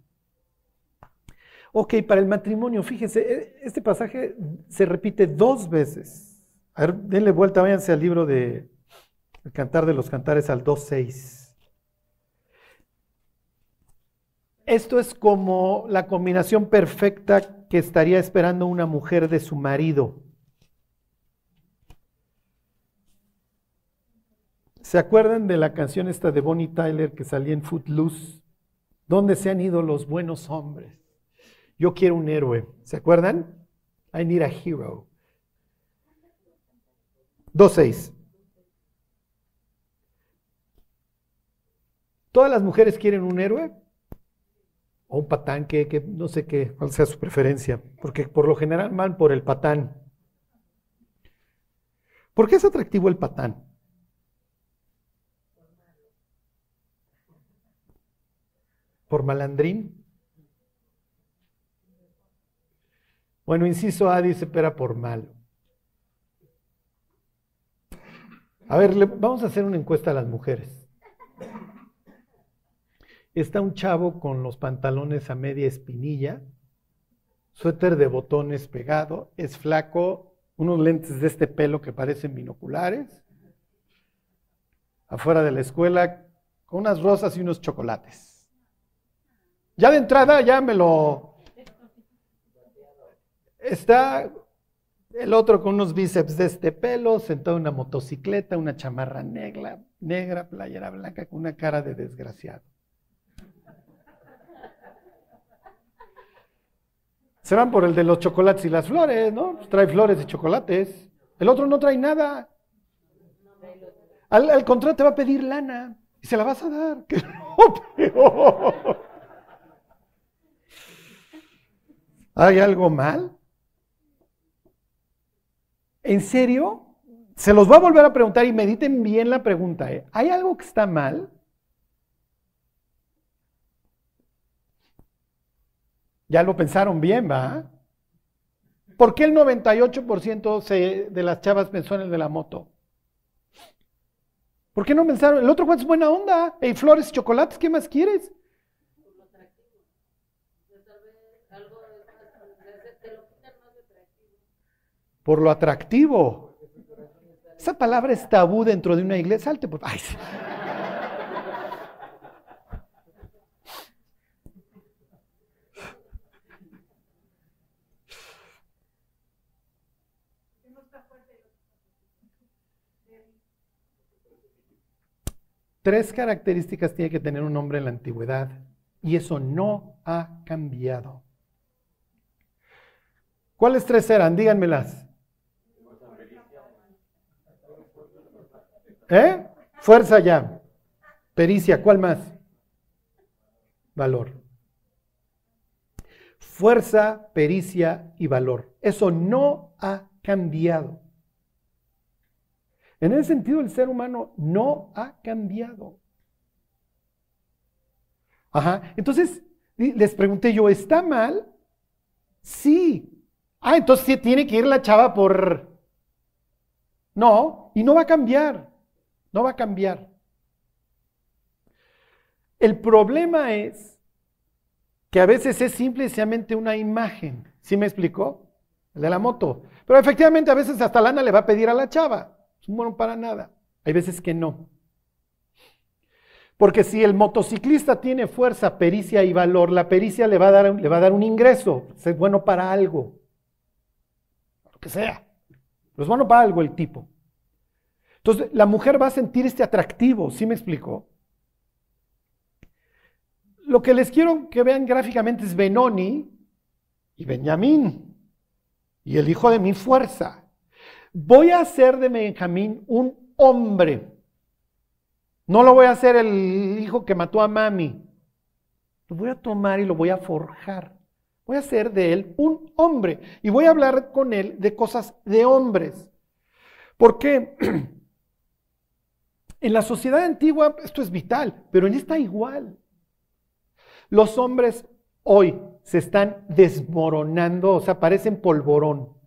Ok, para el matrimonio, fíjense, e, este pasaje se repite dos veces. A ver, denle vuelta, váyanse al libro de El Cantar de los Cantares al 2.6. Esto es como la combinación perfecta que estaría esperando una mujer de su marido. ¿Se acuerdan de la canción esta de Bonnie Tyler que salía en Footloose? ¿Dónde se han ido los buenos hombres? Yo quiero un héroe. ¿Se acuerdan? I need a hero. 2.6. ¿Todas las mujeres quieren un héroe? O un patán, que, no sé qué, cuál sea su preferencia, porque por lo general van por el patán. ¿Por qué es atractivo el patán? ¿Por malandrín? Bueno, inciso A dice, pero por malo. A ver, vamos a hacer una encuesta a las mujeres está un chavo con los pantalones a media espinilla, suéter de botones pegado, es flaco, unos lentes de este pelo que parecen binoculares. afuera de la escuela con unas rosas y unos chocolates. Ya de entrada ya me lo... Está el otro con unos bíceps de este pelo, sentado en una motocicleta, una chamarra negra, negra, playera blanca, con una cara de desgraciado. Se van por el de los chocolates y las flores, ¿no? Pues trae flores y chocolates. El otro no trae nada. Al, contrario, te va a pedir lana y se la vas a dar. [laughs] ¿Hay algo mal? ¿En serio? Se los voy a volver a preguntar y mediten bien la pregunta. ¿eh? ¿Hay algo que está mal? Ya lo pensaron bien, ¿va? ¿Por qué el 98% se- de las chavas pensó en el de la moto? ¿Por qué no pensaron? El otro cuánto es buena onda. Hey, flores chocolates, ¿qué más quieres? Por lo atractivo. Esa palabra es tabú dentro de una iglesia. Salte, por Ay, Tres características tiene que tener un hombre en la antigüedad y eso no ha cambiado. ¿Cuáles tres eran? Díganmelas. ¿Eh? Fuerza ya. Pericia, ¿cuál más? Valor. Fuerza, pericia y valor. Eso no ha cambiado. En ese sentido, el ser humano no ha cambiado. Ajá. Entonces, les pregunté yo, ¿está mal? Sí. Ah, entonces sí tiene que ir la chava por... No, y no va a cambiar. No va a cambiar. El problema es que a veces es simple y sencillamente una imagen. ¿Sí me explicó? El de la moto. Pero efectivamente a veces hasta lana le va a pedir a la chava. Un bueno para nada. Hay veces que no. Porque si el motociclista tiene fuerza, pericia y valor, la pericia le va a dar, le va a dar un ingreso. Es bueno para algo. Lo que sea. Pero es bueno para algo el tipo. Entonces, la mujer va a sentir este atractivo. ¿Sí me explicó? Lo que les quiero que vean gráficamente es Benoni y Benjamín. Y el hijo de mi fuerza. Voy a hacer de Benjamín un hombre. No lo voy a hacer el hijo que mató a mami. Lo voy a tomar y lo voy a forjar. Voy a hacer de él un hombre. Y voy a hablar con él de cosas de hombres. ¿Por qué? [clears throat] En la sociedad antigua esto es vital, pero en esta igual. Los hombres hoy se están desmoronando, o sea, parecen polvorón.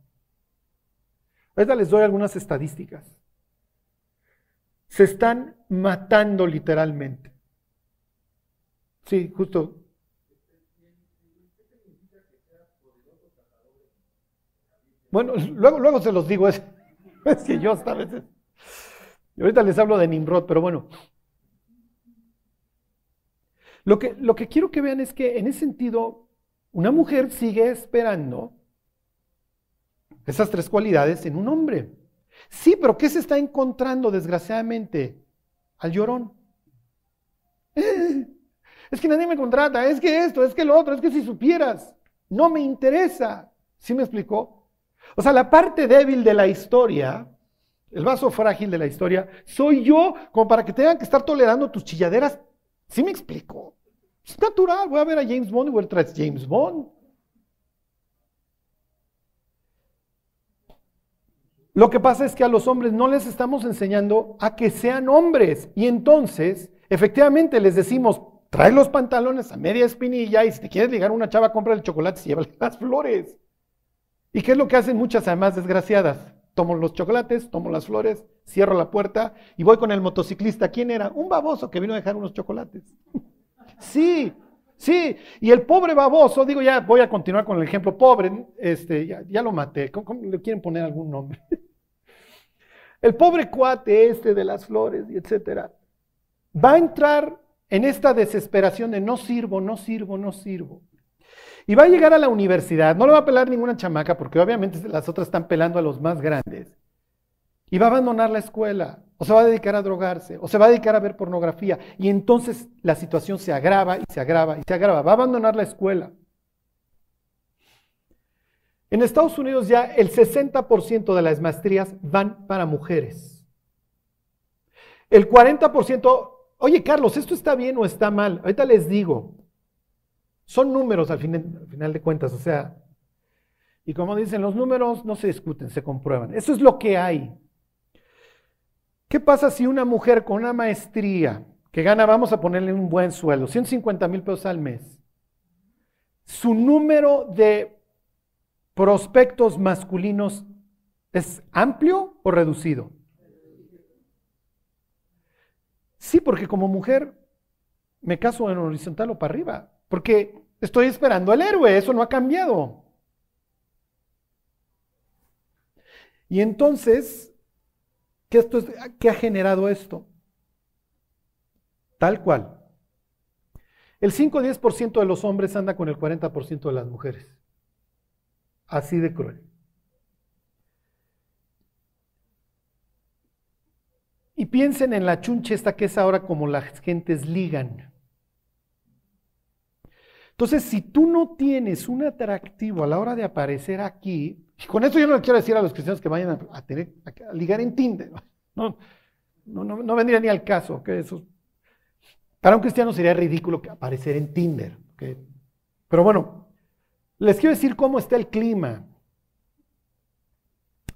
Ahorita les doy algunas estadísticas. Se están matando literalmente. Sí, justo. Bueno, luego, luego se los digo, [laughs] es, que yo hasta a veces. Y ahorita les hablo de Nimrod, pero bueno. Lo que, lo que quiero que vean es que en ese sentido, una mujer sigue esperando esas tres cualidades en un hombre. Sí, pero ¿qué se está encontrando desgraciadamente? Al llorón. [laughs] Es que nadie me contrata, es que esto, es que lo otro, es que si supieras, no me interesa. ¿Sí me explicó? O sea, la parte débil de la historia, el vaso frágil de la historia, soy yo como para que tengan que estar tolerando tus chilladeras. ¿Sí me explico? Es natural, voy a ver a James Bond y voy a traer James Bond. Lo que pasa es que a los hombres no les estamos enseñando a que sean hombres. Y entonces, efectivamente, les decimos, trae los pantalones a media espinilla y si te quieres ligar a una chava, compra el chocolate y llévale [laughs] las flores. ¿Y qué es lo que hacen muchas además desgraciadas? Tomo los chocolates, tomo las flores, cierro la puerta y voy con el motociclista. ¿Quién era? Un baboso que vino a dejar unos chocolates. [laughs] sí, sí. Y el pobre baboso, digo, ya voy a continuar con el ejemplo pobre, este, ya, lo maté. ¿Cómo, cómo le quieren poner algún nombre? [laughs] El pobre cuate este de las flores, y etcétera, va a entrar en esta desesperación de no sirvo, no sirvo, no sirvo. Y va a llegar a la universidad, no le va a pelar ninguna chamaca, porque obviamente las otras están pelando a los más grandes. Y va a abandonar la escuela, o se va a dedicar a drogarse, o se va a dedicar a ver pornografía. Y entonces la situación se agrava y se agrava y se agrava. Va a abandonar la escuela. En Estados Unidos ya el 60% de las maestrías van para mujeres. El 40%, oye Carlos, ¿esto está bien o está mal? Ahorita les digo. Son números al final, al final de cuentas, o sea, y como dicen, los números no se discuten, se comprueban. Eso es lo que hay. ¿Qué pasa si una mujer con una maestría que gana, vamos a ponerle un buen sueldo, 150 mil pesos al mes, su número de prospectos masculinos es amplio o reducido? Sí, porque como mujer me caso en horizontal o para arriba, porque estoy esperando al héroe, eso no ha cambiado. Y entonces, ¿qué, esto es, ¿qué ha generado esto? Tal cual. El 5 o 10% de los hombres anda con el 40% de las mujeres. Así de cruel. Y piensen en la chunche esta que es ahora como las gentes ligan. Entonces, si tú no tienes un atractivo a la hora de aparecer aquí, y con esto yo no le quiero decir a los cristianos que vayan a, ligar en Tinder, no, no, no, vendría ni al caso, que eso, para un cristiano sería ridículo aparecer en Tinder, pero bueno, les quiero decir cómo está el clima.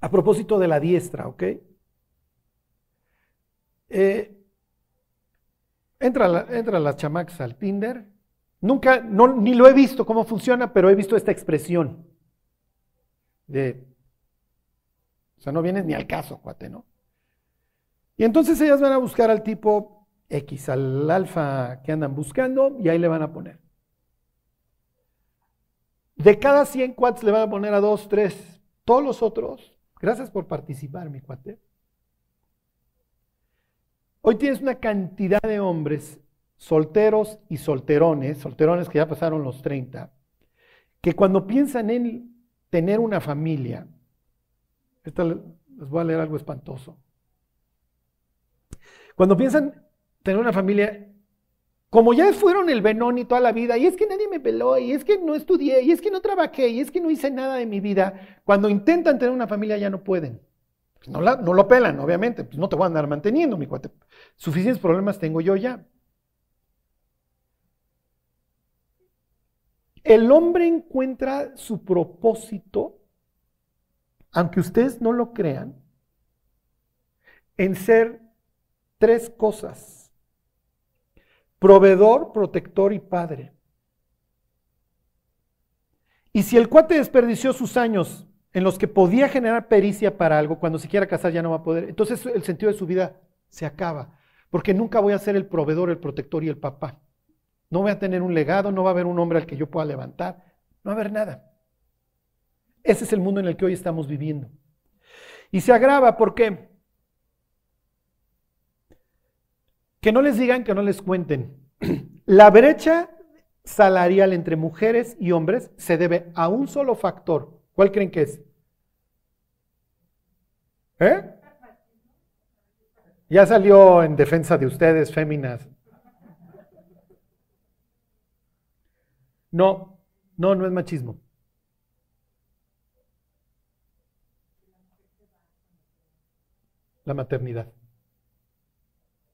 A propósito de la diestra, ¿ok? Eh, entra, entra las chamacas al Tinder. Nunca, no, ni lo he visto cómo funciona, pero he visto esta expresión. De, o sea, no vienes ni al caso, cuate, ¿no? Y entonces ellas van a buscar al tipo X, al alfa que andan buscando, y ahí le van a poner. De cada 100 cuates le van a poner a 2, 3. Todos los otros, gracias por participar, mi cuate. Hoy tienes una cantidad de hombres solteros y solterones, solterones que ya pasaron los 30, que cuando piensan en tener una familia, esto les voy a leer algo espantoso. Cuando piensan tener una familia, como ya fueron el Benoni toda la vida, y es que nadie me peló, y es que no estudié, y es que no trabajé, y es que no hice nada de mi vida, cuando intentan tener una familia ya no pueden. Pues no, no, lo pelan, obviamente, pues no te voy a andar manteniendo, mi cuate. Suficientes problemas tengo yo ya. El hombre encuentra su propósito, aunque ustedes no lo crean, en ser tres cosas proveedor, protector y padre. Y si el cuate desperdició sus años en los que podía generar pericia para algo, cuando se quiera casar ya no va a poder, entonces el sentido de su vida se acaba, porque nunca voy a ser el proveedor, el protector y el papá. No voy a tener un legado, no va a haber un hombre al que yo pueda levantar, no va a haber nada. Ese es el mundo en el que hoy estamos viviendo. Y se agrava, ¿por qué? Que no les digan, que no les cuenten. [clears throat] La brecha salarial entre mujeres y hombres se debe a un solo factor. ¿Cuál creen que es? ¿Eh? Ya salió en defensa de ustedes, féminas. No, no, no es machismo. La maternidad.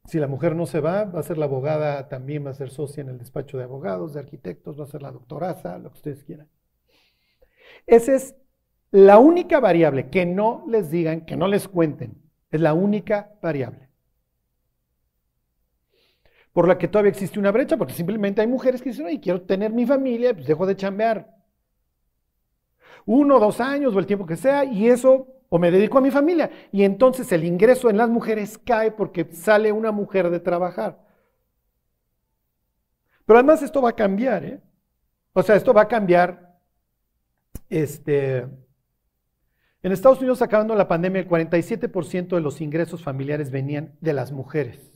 Si la mujer no se va, va a ser la abogada, también va a ser socia en el despacho de abogados, de arquitectos, va a ser la doctoraza, lo que ustedes quieran. Esa es la única variable, que no les digan, que no les cuenten, es la única variable. Por la que todavía existe una brecha, porque simplemente hay mujeres que dicen, oye, quiero tener mi familia, pues dejo de chambear. Uno, dos años o el tiempo que sea, y eso o me dedico a mi familia. Y entonces el ingreso en las mujeres cae porque sale una mujer de trabajar. Pero además esto va a cambiar, ¿eh? O sea, esto va a cambiar este, En Estados Unidos, acabando la pandemia, el 47% de los ingresos familiares venían de las mujeres.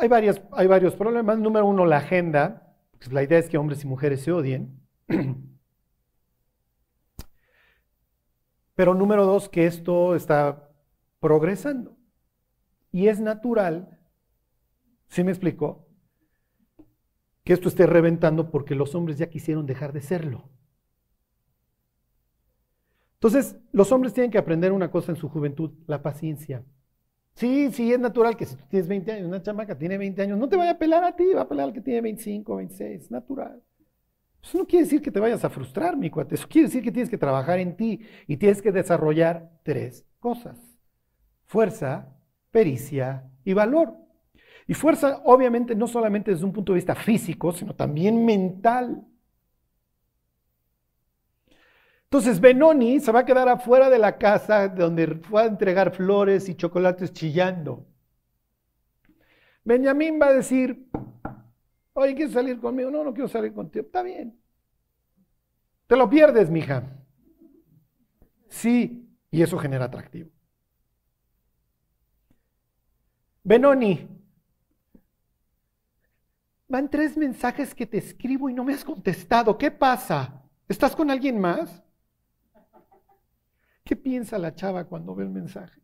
Hay, varias, hay varios problemas. Número uno, la agenda. Pues la idea es que hombres y mujeres se odien. [clears throat] Pero número dos, que esto está progresando. Y es natural, ¿sí me explicó? Que esto esté reventando porque los hombres ya quisieron dejar de serlo. Entonces, los hombres tienen que aprender una cosa en su juventud, la paciencia. Sí, sí, es natural que si tú tienes 20 años, una chamaca tiene 20 años, no te vaya a pelar a ti, va a pelar al que tiene 25, 26, es natural. Eso no quiere decir que te vayas a frustrar, mi cuate. Eso quiere decir que tienes que trabajar en ti y tienes que desarrollar tres cosas. Fuerza, pericia y valor. Y fuerza, obviamente, no solamente desde un punto de vista físico, sino también mental. Entonces Benoni se va a quedar afuera de la casa donde fue a entregar flores y chocolates chillando. Benjamín va a decir, oye, ¿quieres salir conmigo? No, no quiero salir contigo. Está bien. Te lo pierdes, mija. Sí, y eso genera atractivo. Benoni, van tres mensajes que te escribo y no me has contestado. ¿Qué pasa? ¿Estás con alguien más? ¿Qué piensa la chava cuando ve el mensaje?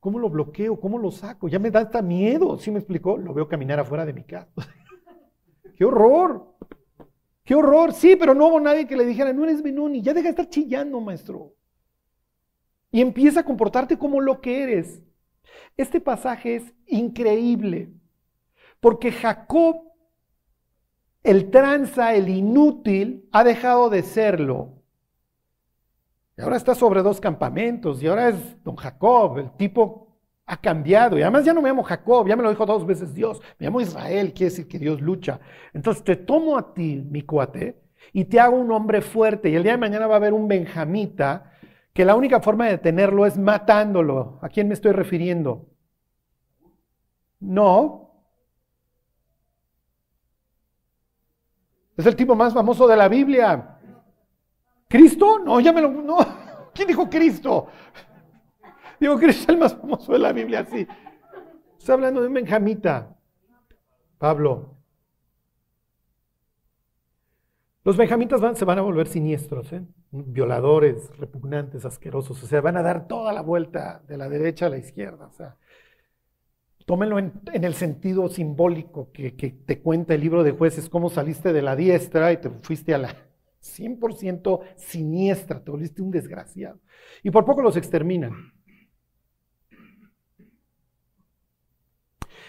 ¿Cómo lo bloqueo? ¿Cómo lo saco? Ya me da hasta miedo. ¿Sí me explicó? Lo veo caminar afuera de mi casa. [laughs] ¡Qué horror! ¡Qué horror! Sí, pero no hubo nadie que le dijera, no eres Benoni, ya deja de estar chillando, maestro. Y empieza a comportarte como lo que eres. Este pasaje es increíble, porque Jacob, el tranza, el inútil, ha dejado de serlo. Y ahora está sobre dos campamentos, y ahora es don Jacob, el tipo ha cambiado. Y además ya no me llamo Jacob, ya me lo dijo dos veces Dios, me llamo Israel, quiere decir que Dios lucha. Entonces te tomo a ti, mi cuate, y te hago un hombre fuerte. Y el día de mañana va a haber un benjamita que la única forma de detenerlo es matándolo. ¿A quién me estoy refiriendo? No. Es el tipo más famoso de la Biblia. ¿Cristo? No, ya me lo... No. [laughs] ¿Quién dijo Cristo? Digo, Cristo es el más famoso de la Biblia, sí. Está hablando de un benjamita. Pablo. Los benjamitas se van a volver siniestros, ¿eh? violadores, repugnantes, asquerosos. O sea, van a dar toda la vuelta de la derecha a la izquierda. O sea, tómenlo en, el sentido simbólico que, que, te cuenta el libro de jueces, cómo saliste de la diestra y te fuiste a la 100% siniestra, te volviste un desgraciado. Y por poco los exterminan.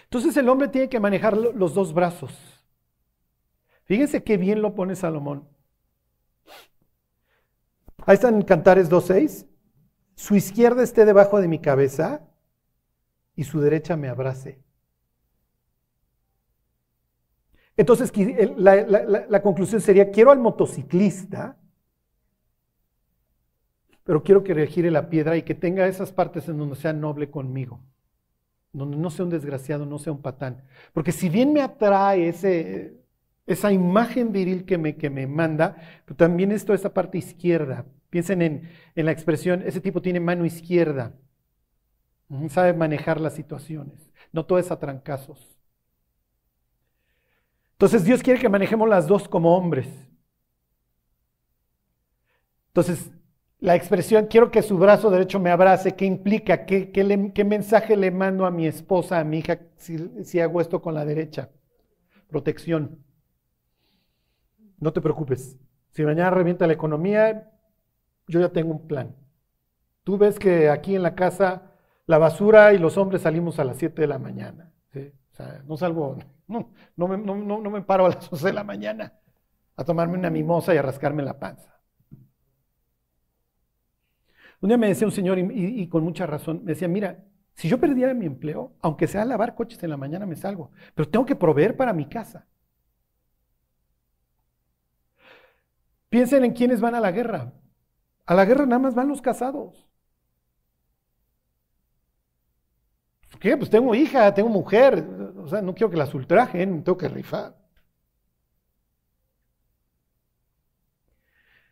Entonces el hombre tiene que manejar los dos brazos. Fíjense qué bien lo pone Salomón. Ahí están Cantares 2.6. Su izquierda esté debajo de mi cabeza y su derecha me abrace. Entonces la, conclusión sería, quiero al motociclista, pero quiero que regire la piedra y que tenga esas partes en donde sea noble conmigo, donde no sea un desgraciado, no sea un patán. Porque si bien me atrae ese, esa imagen viril que me, que me manda, pero también esto, esa parte izquierda. Piensen en, en la expresión, ese tipo tiene mano izquierda, sabe manejar las situaciones, no todo es a trancazos. Entonces Dios quiere que manejemos las dos como hombres. Entonces, la expresión, quiero que su brazo derecho me abrace, ¿qué implica? ¿Qué, qué, mensaje le mando a mi esposa, a mi hija, si, si hago esto con la derecha? Protección. No te preocupes. Si mañana revienta la economía, yo ya tengo un plan. Tú ves que aquí en la casa la basura y los hombres salimos a las 7 de la mañana. Sea, no salgo, [laughs] no, no, me, no, me paro a las [laughs] 11 de la mañana a tomarme una mimosa y a rascarme la panza. Un día me decía un señor, y, y, con mucha razón, me decía, mira, si yo perdiera mi empleo, aunque sea lavar coches en la mañana, me salgo, pero tengo que proveer para mi casa. Piensen en quiénes van a la guerra. A la guerra nada más van los casados. ¿Qué? Pues tengo hija, tengo mujer. O sea, no quiero que las ultrajen, tengo que rifar.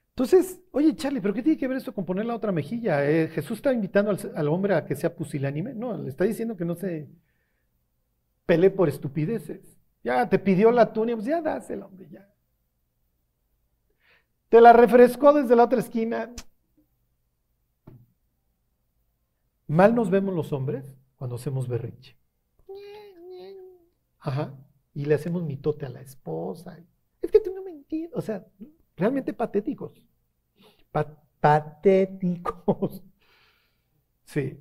Entonces, oye Charlie, ¿pero qué tiene que ver esto con poner la otra mejilla? Eh, ¿Jesús está invitando al, hombre a que sea pusilánime? No, le está diciendo que no se pelee por estupideces. Ya te pidió la túnica, pues ya dásela, hombre, ya. Te la refrescó desde la otra esquina. Mal nos vemos los hombres cuando hacemos berrinche. Ajá. Y le hacemos mitote a la esposa. Es que tú no me entiendes. O sea, realmente patéticos. Pa- patéticos. [laughs] Sí.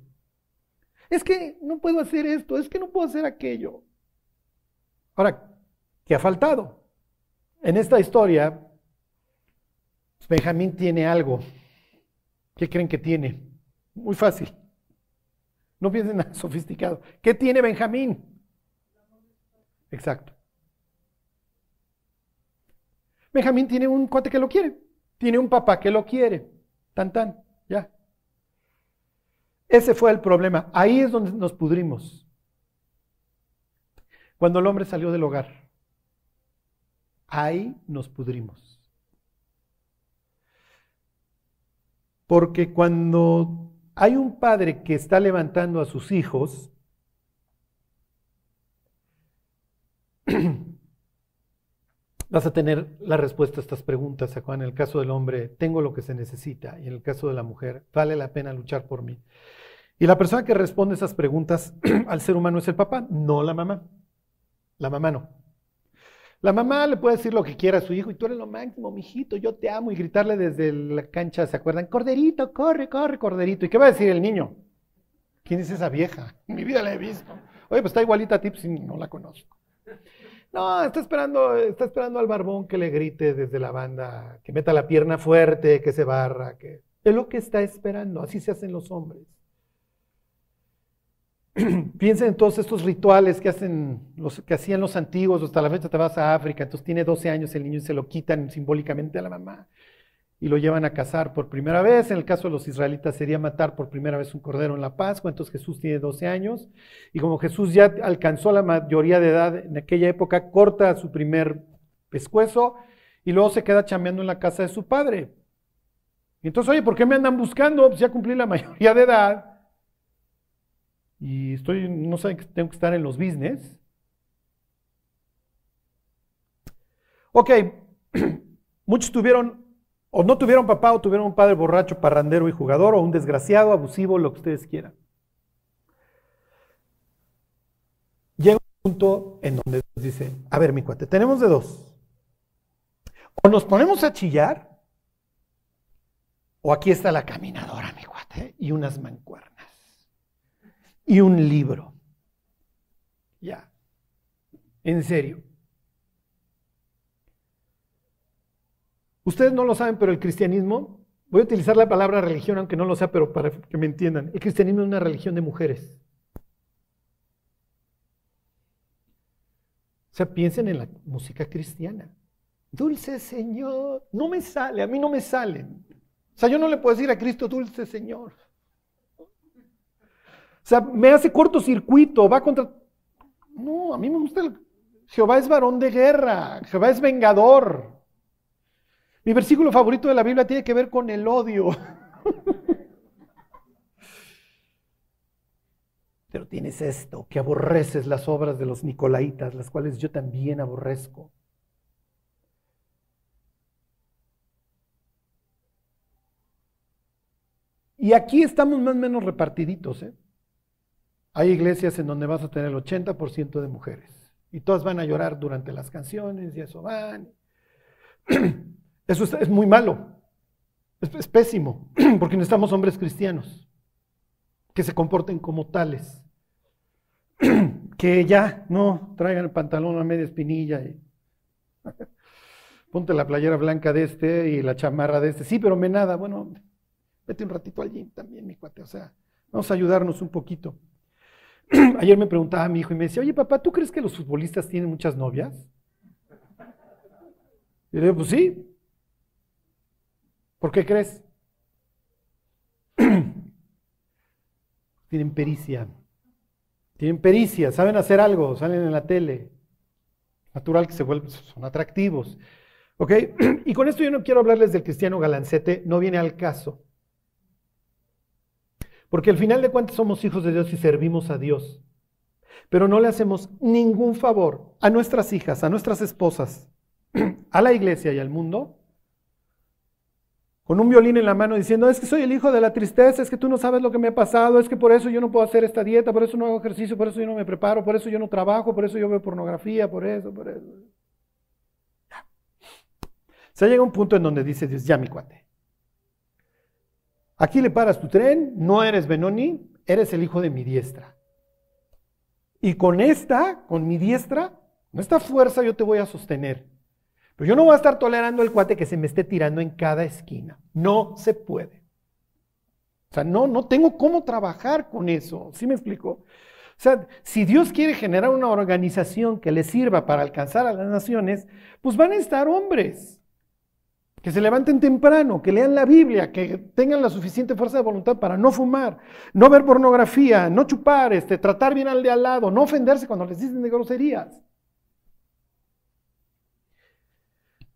Es que no puedo hacer esto, es que no puedo hacer aquello. Ahora, ¿qué ha faltado? En esta historia, Benjamín tiene algo. ¿Qué creen que tiene? Muy fácil. No piensen nada [laughs] sofisticado. ¿Qué tiene Benjamín? Exacto. Benjamín tiene un cuate que lo quiere. Tiene un papá que lo quiere. Tan, tan, ya. Ese fue el problema. Ahí es donde nos pudrimos. Cuando el hombre salió del hogar. Ahí nos pudrimos. Porque cuando hay un padre que está levantando a sus hijos, [clears throat] vas a tener la respuesta a estas preguntas. En el caso del hombre, tengo lo que se necesita. Y en el caso de la mujer, vale la pena luchar por mí. Y la persona que responde esas preguntas [clears throat] al ser humano es el papá, no la mamá. La mamá no. La mamá le puede decir lo que quiera a su hijo y tú eres lo máximo, mijito, yo te amo y gritarle desde la cancha, ¿se acuerdan? Corderito, corre, corre, corderito. ¿Y qué va a decir el niño? ¿Quién es esa vieja? En [laughs] mi vida la he visto. Oye, pues está igualita a ti, pues no la conozco. No, está esperando, está esperando al barbón que le grite desde la banda, que meta la pierna fuerte, que se barra, que es lo que está esperando. Así se hacen los hombres. [clears throat] Piensen en todos estos rituales que, hacen los, que hacían los antiguos, hasta la fecha te vas a África, entonces tiene 12 años el niño y se lo quitan simbólicamente a la mamá y lo llevan a cazar por primera vez. En el caso de los israelitas sería matar por primera vez un cordero en la Pascua, entonces Jesús tiene 12 años y como Jesús ya alcanzó la mayoría de edad en aquella época, corta su primer pescuezo y luego se queda chambeando en la casa de su padre. Entonces, oye, ¿por qué me andan buscando? Pues ya cumplí la [laughs] mayoría de edad y estoy, no sé, tengo que estar en los business. Ok, [clears throat] muchos tuvieron, o no tuvieron papá, o tuvieron un padre borracho, parrandero y jugador, o un desgraciado, abusivo, lo que ustedes quieran. Llega un punto en donde dice, a ver, mi cuate, tenemos de dos. O nos ponemos a chillar, o aquí está la caminadora, mi cuate, y unas mancuernas y un libro. Ya. En serio. Ustedes no lo saben, pero el cristianismo, voy a utilizar la palabra religión, aunque no lo sea, pero para que me entiendan, el cristianismo es una religión de mujeres. O sea, piensen en la música cristiana. Dulce Señor, no me sale, a mí no me salen. O sea, yo no le puedo decir a Cristo, dulce Señor. Sea, me hace cortocircuito, va contra... No, a mí me gusta el... Jehová es varón de guerra, Jehová es vengador. Mi versículo favorito de la Biblia tiene que ver con el odio. [laughs] Pero tienes esto, que aborreces las obras de los nicolaitas, las cuales yo también aborrezco. Y aquí estamos más o menos repartiditos. ¿eh? Hay iglesias en donde vas a tener el 80% de mujeres. Y todas van a llorar durante las canciones y eso van. [clears throat] Eso es, muy malo. Es, pésimo. [clears throat] Porque necesitamos hombres cristianos que se comporten como tales. [clears throat] Que ya no traigan el pantalón a media espinilla. Y [laughs] ponte la playera blanca de este y la chamarra de este. Sí, pero me nada. Bueno, vete un ratito al gym también, mi cuate. O sea, vamos a ayudarnos un poquito. [clears throat] Ayer me preguntaba mi hijo y me decía, oye papá, ¿tú crees que los futbolistas tienen muchas novias? Y le digo, pues sí. ¿Por qué crees? [clears throat] tienen pericia. Tienen pericia, saben hacer algo, salen en la tele. Natural que se vuelven, son atractivos. ¿Ok? [clears throat] Y con esto yo no quiero hablarles del cristiano galancete, no viene al caso. Porque al final de cuentas somos hijos de Dios y servimos a Dios. Pero no le hacemos ningún favor a nuestras hijas, a nuestras esposas, [clears throat] a la iglesia y al mundo con un violín en la mano diciendo, es que soy el hijo de la tristeza, es que tú no sabes lo que me ha pasado, es que por eso yo no puedo hacer esta dieta, por eso no hago ejercicio, por eso yo no me preparo, por eso yo no trabajo, por eso yo veo pornografía, por eso, por eso. Se llega un punto en donde dice Dios, ya mi cuate. Aquí le paras tu tren, no eres Benoni, eres el hijo de mi diestra. Y con esta, con mi diestra, con esta fuerza yo te voy a sostener. Pero yo no voy a estar tolerando el cuate que se me esté tirando en cada esquina. No se puede. O sea, no, no tengo cómo trabajar con eso. ¿Sí me explico? O sea, si Dios quiere generar una organización que le sirva para alcanzar a las naciones, pues van a estar hombres que se levanten temprano, que lean la Biblia, que tengan la suficiente fuerza de voluntad para no fumar, no ver pornografía, no chupar, este, tratar bien al de al lado, no ofenderse cuando les dicen de groserías.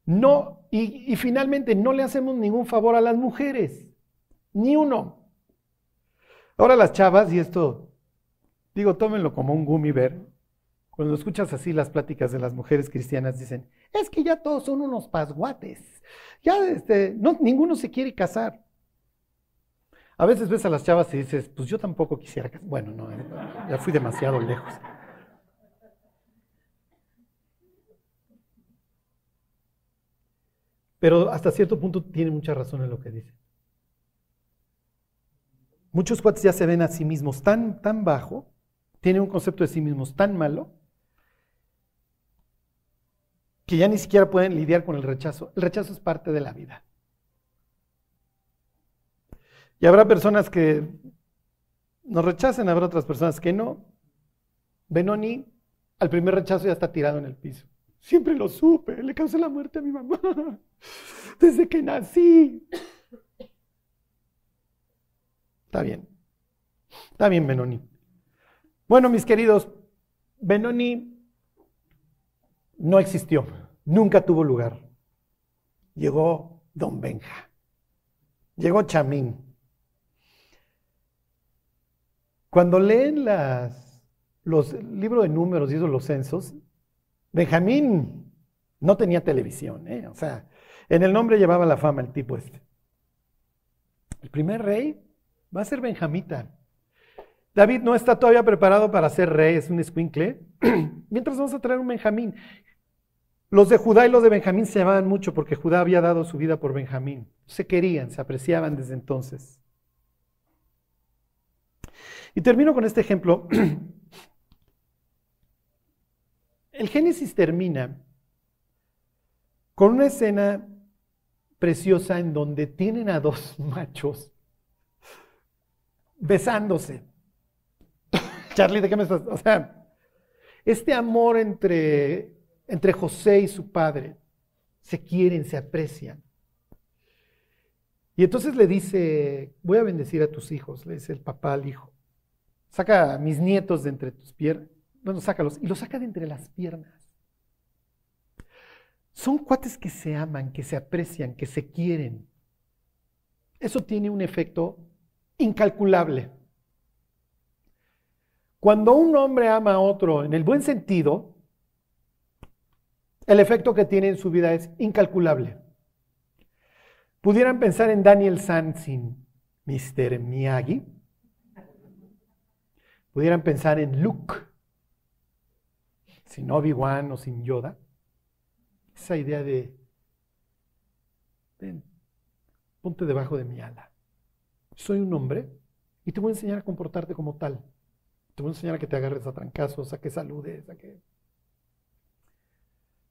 No, y, finalmente no le hacemos ningún favor a las mujeres, ni uno. Ahora las chavas, y esto, digo, tómenlo como un gummy cuando escuchas así las pláticas de las mujeres cristianas, dicen, es que ya todos son unos pasguates, ya este, no, ninguno se quiere casar. A veces ves a las chavas y dices, pues yo tampoco quisiera casar. Bueno, no, eh, ya fui demasiado lejos. Pero hasta cierto punto tiene mucha razón en lo que dice. Muchos cuates ya se ven a sí mismos tan, tan bajo, tienen un concepto de sí mismos tan malo, que ya ni siquiera pueden lidiar con el rechazo. El rechazo es parte de la vida. Y habrá personas que nos rechacen, habrá otras personas que no. Benoni al primer rechazo ya está tirado en el piso. Siempre lo supe, le causé la muerte a mi mamá [laughs] desde que nací. Está bien, está bien Benoni. Bueno, mis queridos, Benoni no existió, nunca tuvo lugar. Llegó Don Benja, llegó Chamín. Cuando leen las, los libros de números y los censos, Benjamín no tenía televisión, ¿eh? o sea, en el nombre llevaba la fama el tipo este. El primer rey va a ser Benjamita. David no está todavía preparado para ser rey, es un escuincle. [clears throat] Mientras vamos a traer un Benjamín. Los de Judá y los de Benjamín se llamaban mucho porque Judá había dado su vida por Benjamín. Se querían, se apreciaban desde entonces. Y termino con este ejemplo [clears throat] El Génesis termina con una escena preciosa en donde tienen a dos [laughs] machos besándose. [clears throat] Charlie, ¿de qué me estás? O sea, este amor entre, entre José y su padre, se quieren, se aprecian. Y entonces le dice, voy a bendecir a tus hijos, le dice el papá al hijo. Saca a mis nietos de entre tus piernas bueno, sácalos, y los saca de entre las piernas. Son cuates que se aman, que se aprecian, que se quieren. Eso tiene un efecto incalculable. Cuando un hombre ama a otro en el buen sentido, el efecto que tiene en su vida es incalculable. Pudieran pensar en Daniel San sin Mr. Miyagi. Pudieran pensar en Luke sin Obi-Wan o sin Yoda, esa idea de, ven, ponte debajo de mi ala. Soy un hombre y te voy a enseñar a comportarte como tal. Te voy a enseñar a que te agarres a trancazos, a que saludes, a que...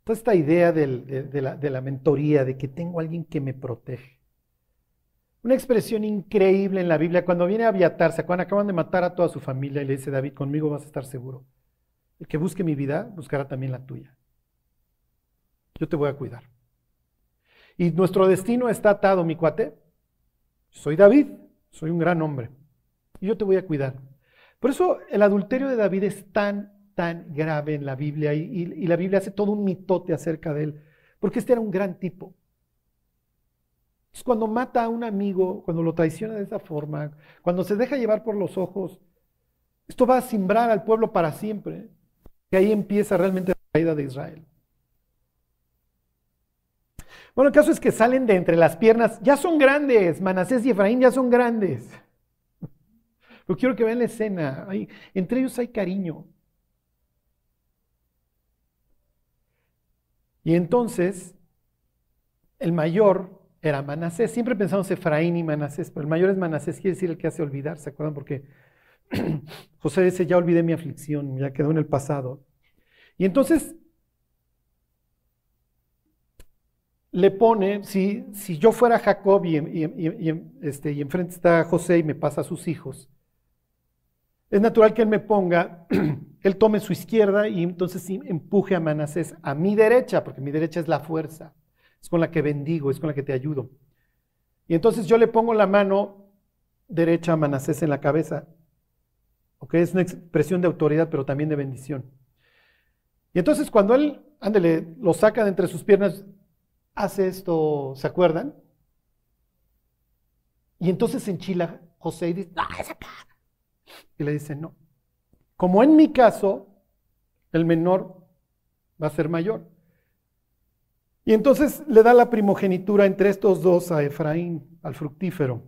Toda esta idea de, la, mentoría, de que tengo alguien que me protege. Una expresión increíble en la Biblia, cuando viene a aviatarse, cuando acaban de matar a toda su familia y le dice David, conmigo vas a estar seguro. El que busque mi vida buscará también la tuya. Yo te voy a cuidar. Y nuestro destino está atado, mi cuate. Soy David, soy un gran hombre. Y yo te voy a cuidar. Por eso el adulterio de David es tan, tan grave en la Biblia y, la Biblia hace todo un mitote acerca de él. Porque este era un gran tipo. Entonces, cuando mata a un amigo, cuando lo traiciona de esa forma, cuando se deja llevar por los ojos, esto va a simbrar al pueblo para siempre. Y ahí empieza realmente la caída de Israel. Bueno, el caso es que salen de entre las piernas, ya son grandes, Manasés y Efraín ya son grandes. [laughs] Pero quiero que vean la escena, entre ellos hay cariño. Y entonces, el mayor era Manasés. Siempre pensamos Efraín y Manasés, pero el mayor es Manasés, quiere decir el que hace olvidar, ¿se acuerdan? Porque [clears throat] José dice, ya olvidé mi aflicción, ya quedó en el pasado. Y entonces le pone, si, si yo fuera Jacob y, este, y enfrente está José y me pasa a sus hijos, es natural que él me ponga, [clears throat] él tome su izquierda y entonces empuje a Manasés a mi derecha, porque mi derecha es la fuerza, es con la que bendigo, es con la que te ayudo. Y entonces yo le pongo la mano derecha a Manasés en la cabeza, ¿ok? Es una expresión de autoridad, pero también de bendición. Y entonces cuando él, ándele, lo saca de entre sus piernas, hace esto, ¿se acuerdan? Y entonces enchila José y dice, ¡ah, es acá! Y le dice, no. Como en mi caso, el menor va a ser mayor. Y entonces le da la primogenitura entre estos dos a Efraín, al fructífero.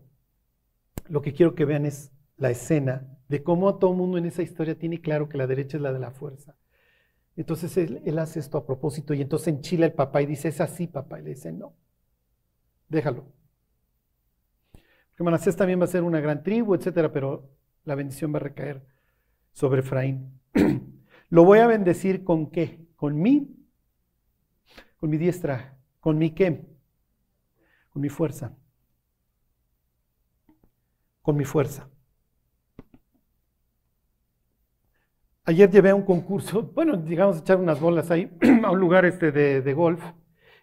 Lo que quiero que vean es la escena de cómo todo el mundo en esa historia tiene claro que la derecha es la de la fuerza. Entonces él, él, hace esto a propósito y entonces enchila el papá y dice, es así papá. Y le dice, no, déjalo. Porque Manasés también va a ser una gran tribu, etcétera, pero la bendición va a recaer sobre Efraín. [clears throat] Lo voy a bendecir con qué? Con mí, con mi diestra, con mi qué? Con mi fuerza. Con mi fuerza. Ayer llevé a un concurso, [laughs] bueno, digamos, echar unas bolas ahí, [clears throat] a un lugar este de, de, golf.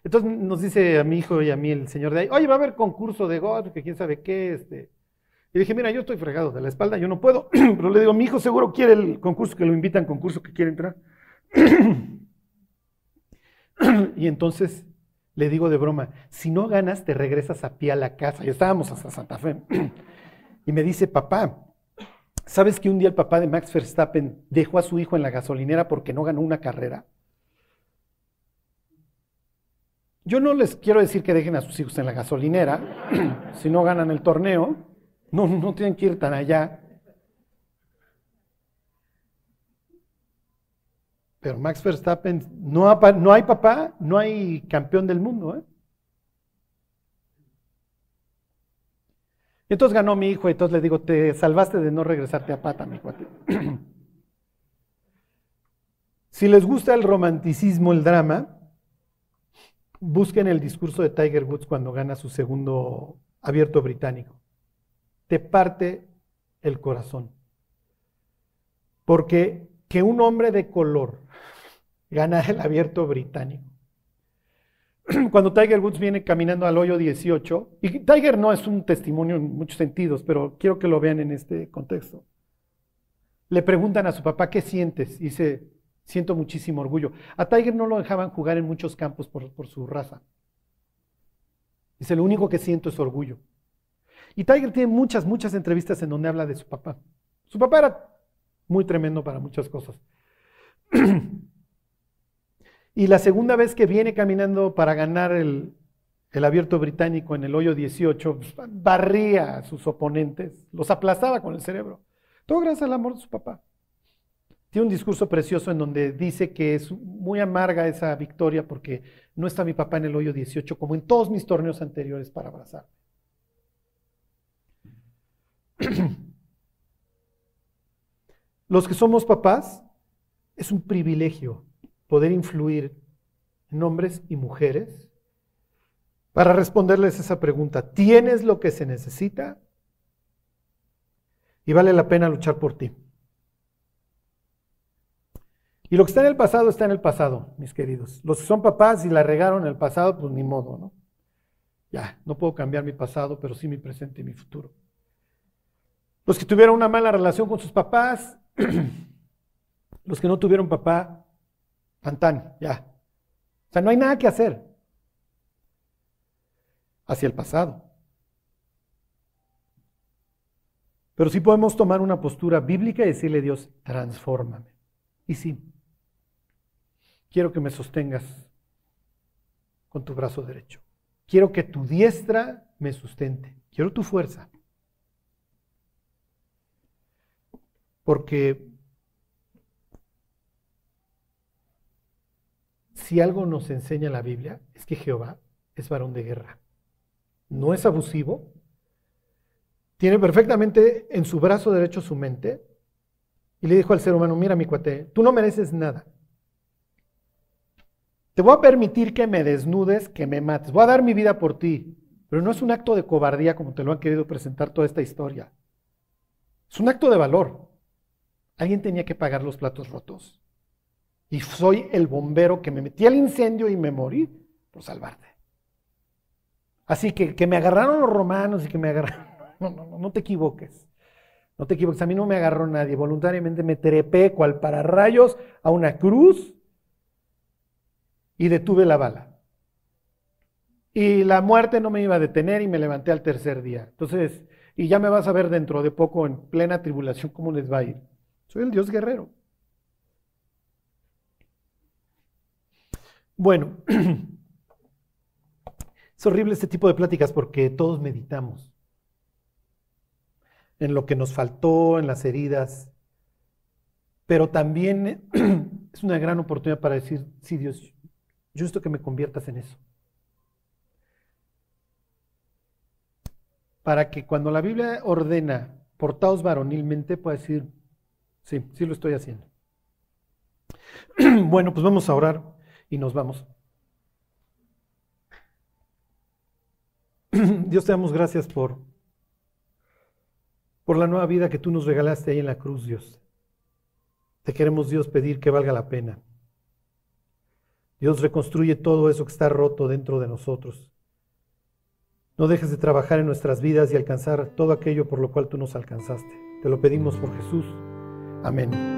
Entonces nos dice a mi hijo y a mí el señor de ahí, oye, va a haber concurso de golf, que quién sabe qué, este, y dije, mira, yo estoy fregado de la espalda, yo no puedo. [clears throat] Pero le digo, mi hijo seguro quiere el concurso, que lo invitan, concurso que quiere entrar. [clears throat] y entonces le digo de broma, si no ganas, te regresas a pie a la casa. Y estábamos hasta Santa Fe. [clears throat] y me dice, papá, ¿sabes que un día el papá de Max Verstappen dejó a su hijo en la gasolinera porque no ganó una carrera? Yo no les quiero decir que dejen a sus hijos en la gasolinera si no ganan el torneo. No, no tienen que ir tan allá. Pero Max Verstappen, no, hay papá, no hay campeón del mundo. ¿eh? Entonces ganó mi hijo, y entonces le digo, te salvaste de no regresarte a pata, mi cuate. [clears throat] si les gusta el romanticismo, el drama, busquen el discurso de Tiger Woods cuando gana su segundo abierto británico te parte el corazón. Porque que un hombre de color [laughs] gana el abierto británico. [clears throat] Cuando Tiger Woods viene caminando al hoyo 18, y Tiger no es un testimonio en muchos sentidos, pero quiero que lo vean en este contexto. Le preguntan a su papá, ¿qué sientes? Y dice, siento muchísimo orgullo. A Tiger no lo dejaban jugar en muchos campos por, por su raza. Dice, lo único que siento es orgullo. Y Tiger tiene muchas, muchas entrevistas en donde habla de su papá. Su papá era muy tremendo para muchas cosas. [clears throat] y la segunda vez que viene caminando para ganar el, abierto británico en el hoyo 18, pues, barría a sus oponentes, los aplastaba con el cerebro. Todo gracias al amor de su papá. Tiene un discurso precioso en donde dice que es muy amarga esa victoria porque no está mi papá en el hoyo 18 como en todos mis torneos anteriores para abrazar. [clears throat] Los que somos papás, es un privilegio poder influir en hombres y mujeres para responderles esa pregunta. ¿Tienes lo que se necesita? Y vale la pena luchar por ti. Y lo que está en el pasado está en el pasado, mis queridos. Los que son papás y la regaron en el pasado, pues ni modo, ¿no? Ya, no puedo cambiar mi pasado, pero sí mi presente y mi futuro. Los que tuvieron una mala relación con sus papás, [clears throat] los que no tuvieron papá, pantán, ya. O sea, no hay nada que hacer. hacia el pasado. Pero sí podemos tomar una postura bíblica y decirle a Dios, transfórmame. Y sí, quiero que me sostengas con tu brazo derecho. Quiero que tu diestra me sustente. Quiero tu fuerza. Porque si algo nos enseña la Biblia es que Jehová es varón de guerra. No es abusivo. Tiene perfectamente en su brazo derecho su mente. Y le dijo al ser humano, mira mi cuate, tú no mereces nada. Te voy a permitir que me desnudes, que me mates. Voy a dar mi vida por ti. Pero no es un acto de cobardía como te lo han querido presentar toda esta historia. Es un acto de valor. Alguien tenía que pagar los platos rotos. Y soy el bombero que me metí al incendio y me morí por salvarte. Así que que me agarraron los romanos y que me agarraron. [laughs] No, no, no, no te equivoques. No te equivoques. A mí no me agarró nadie. Voluntariamente me trepé cual para rayos a una cruz y detuve la bala. Y la muerte no me iba a detener y me levanté al tercer día. Entonces, y ya me vas a ver dentro de poco en plena tribulación cómo les va a ir. Soy el Dios guerrero. Bueno, [clears throat] es horrible este tipo de pláticas porque todos meditamos en lo que nos faltó, en las heridas, pero también [clears throat] es una gran oportunidad para decir, sí Dios, yo esto que me conviertas en eso. Para que cuando la Biblia ordena portaos varonilmente, pueda decir, sí, sí lo estoy haciendo. [clears throat] Bueno, pues vamos a orar y nos vamos. [clears throat] Dios te damos gracias por, por la nueva vida que tú nos regalaste ahí en la cruz, Dios. Te queremos, Dios, pedir que valga la pena. Dios reconstruye todo eso que está roto dentro de nosotros. No dejes de trabajar en nuestras vidas y alcanzar todo aquello por lo cual tú nos alcanzaste. Te lo pedimos por Jesús. Amén.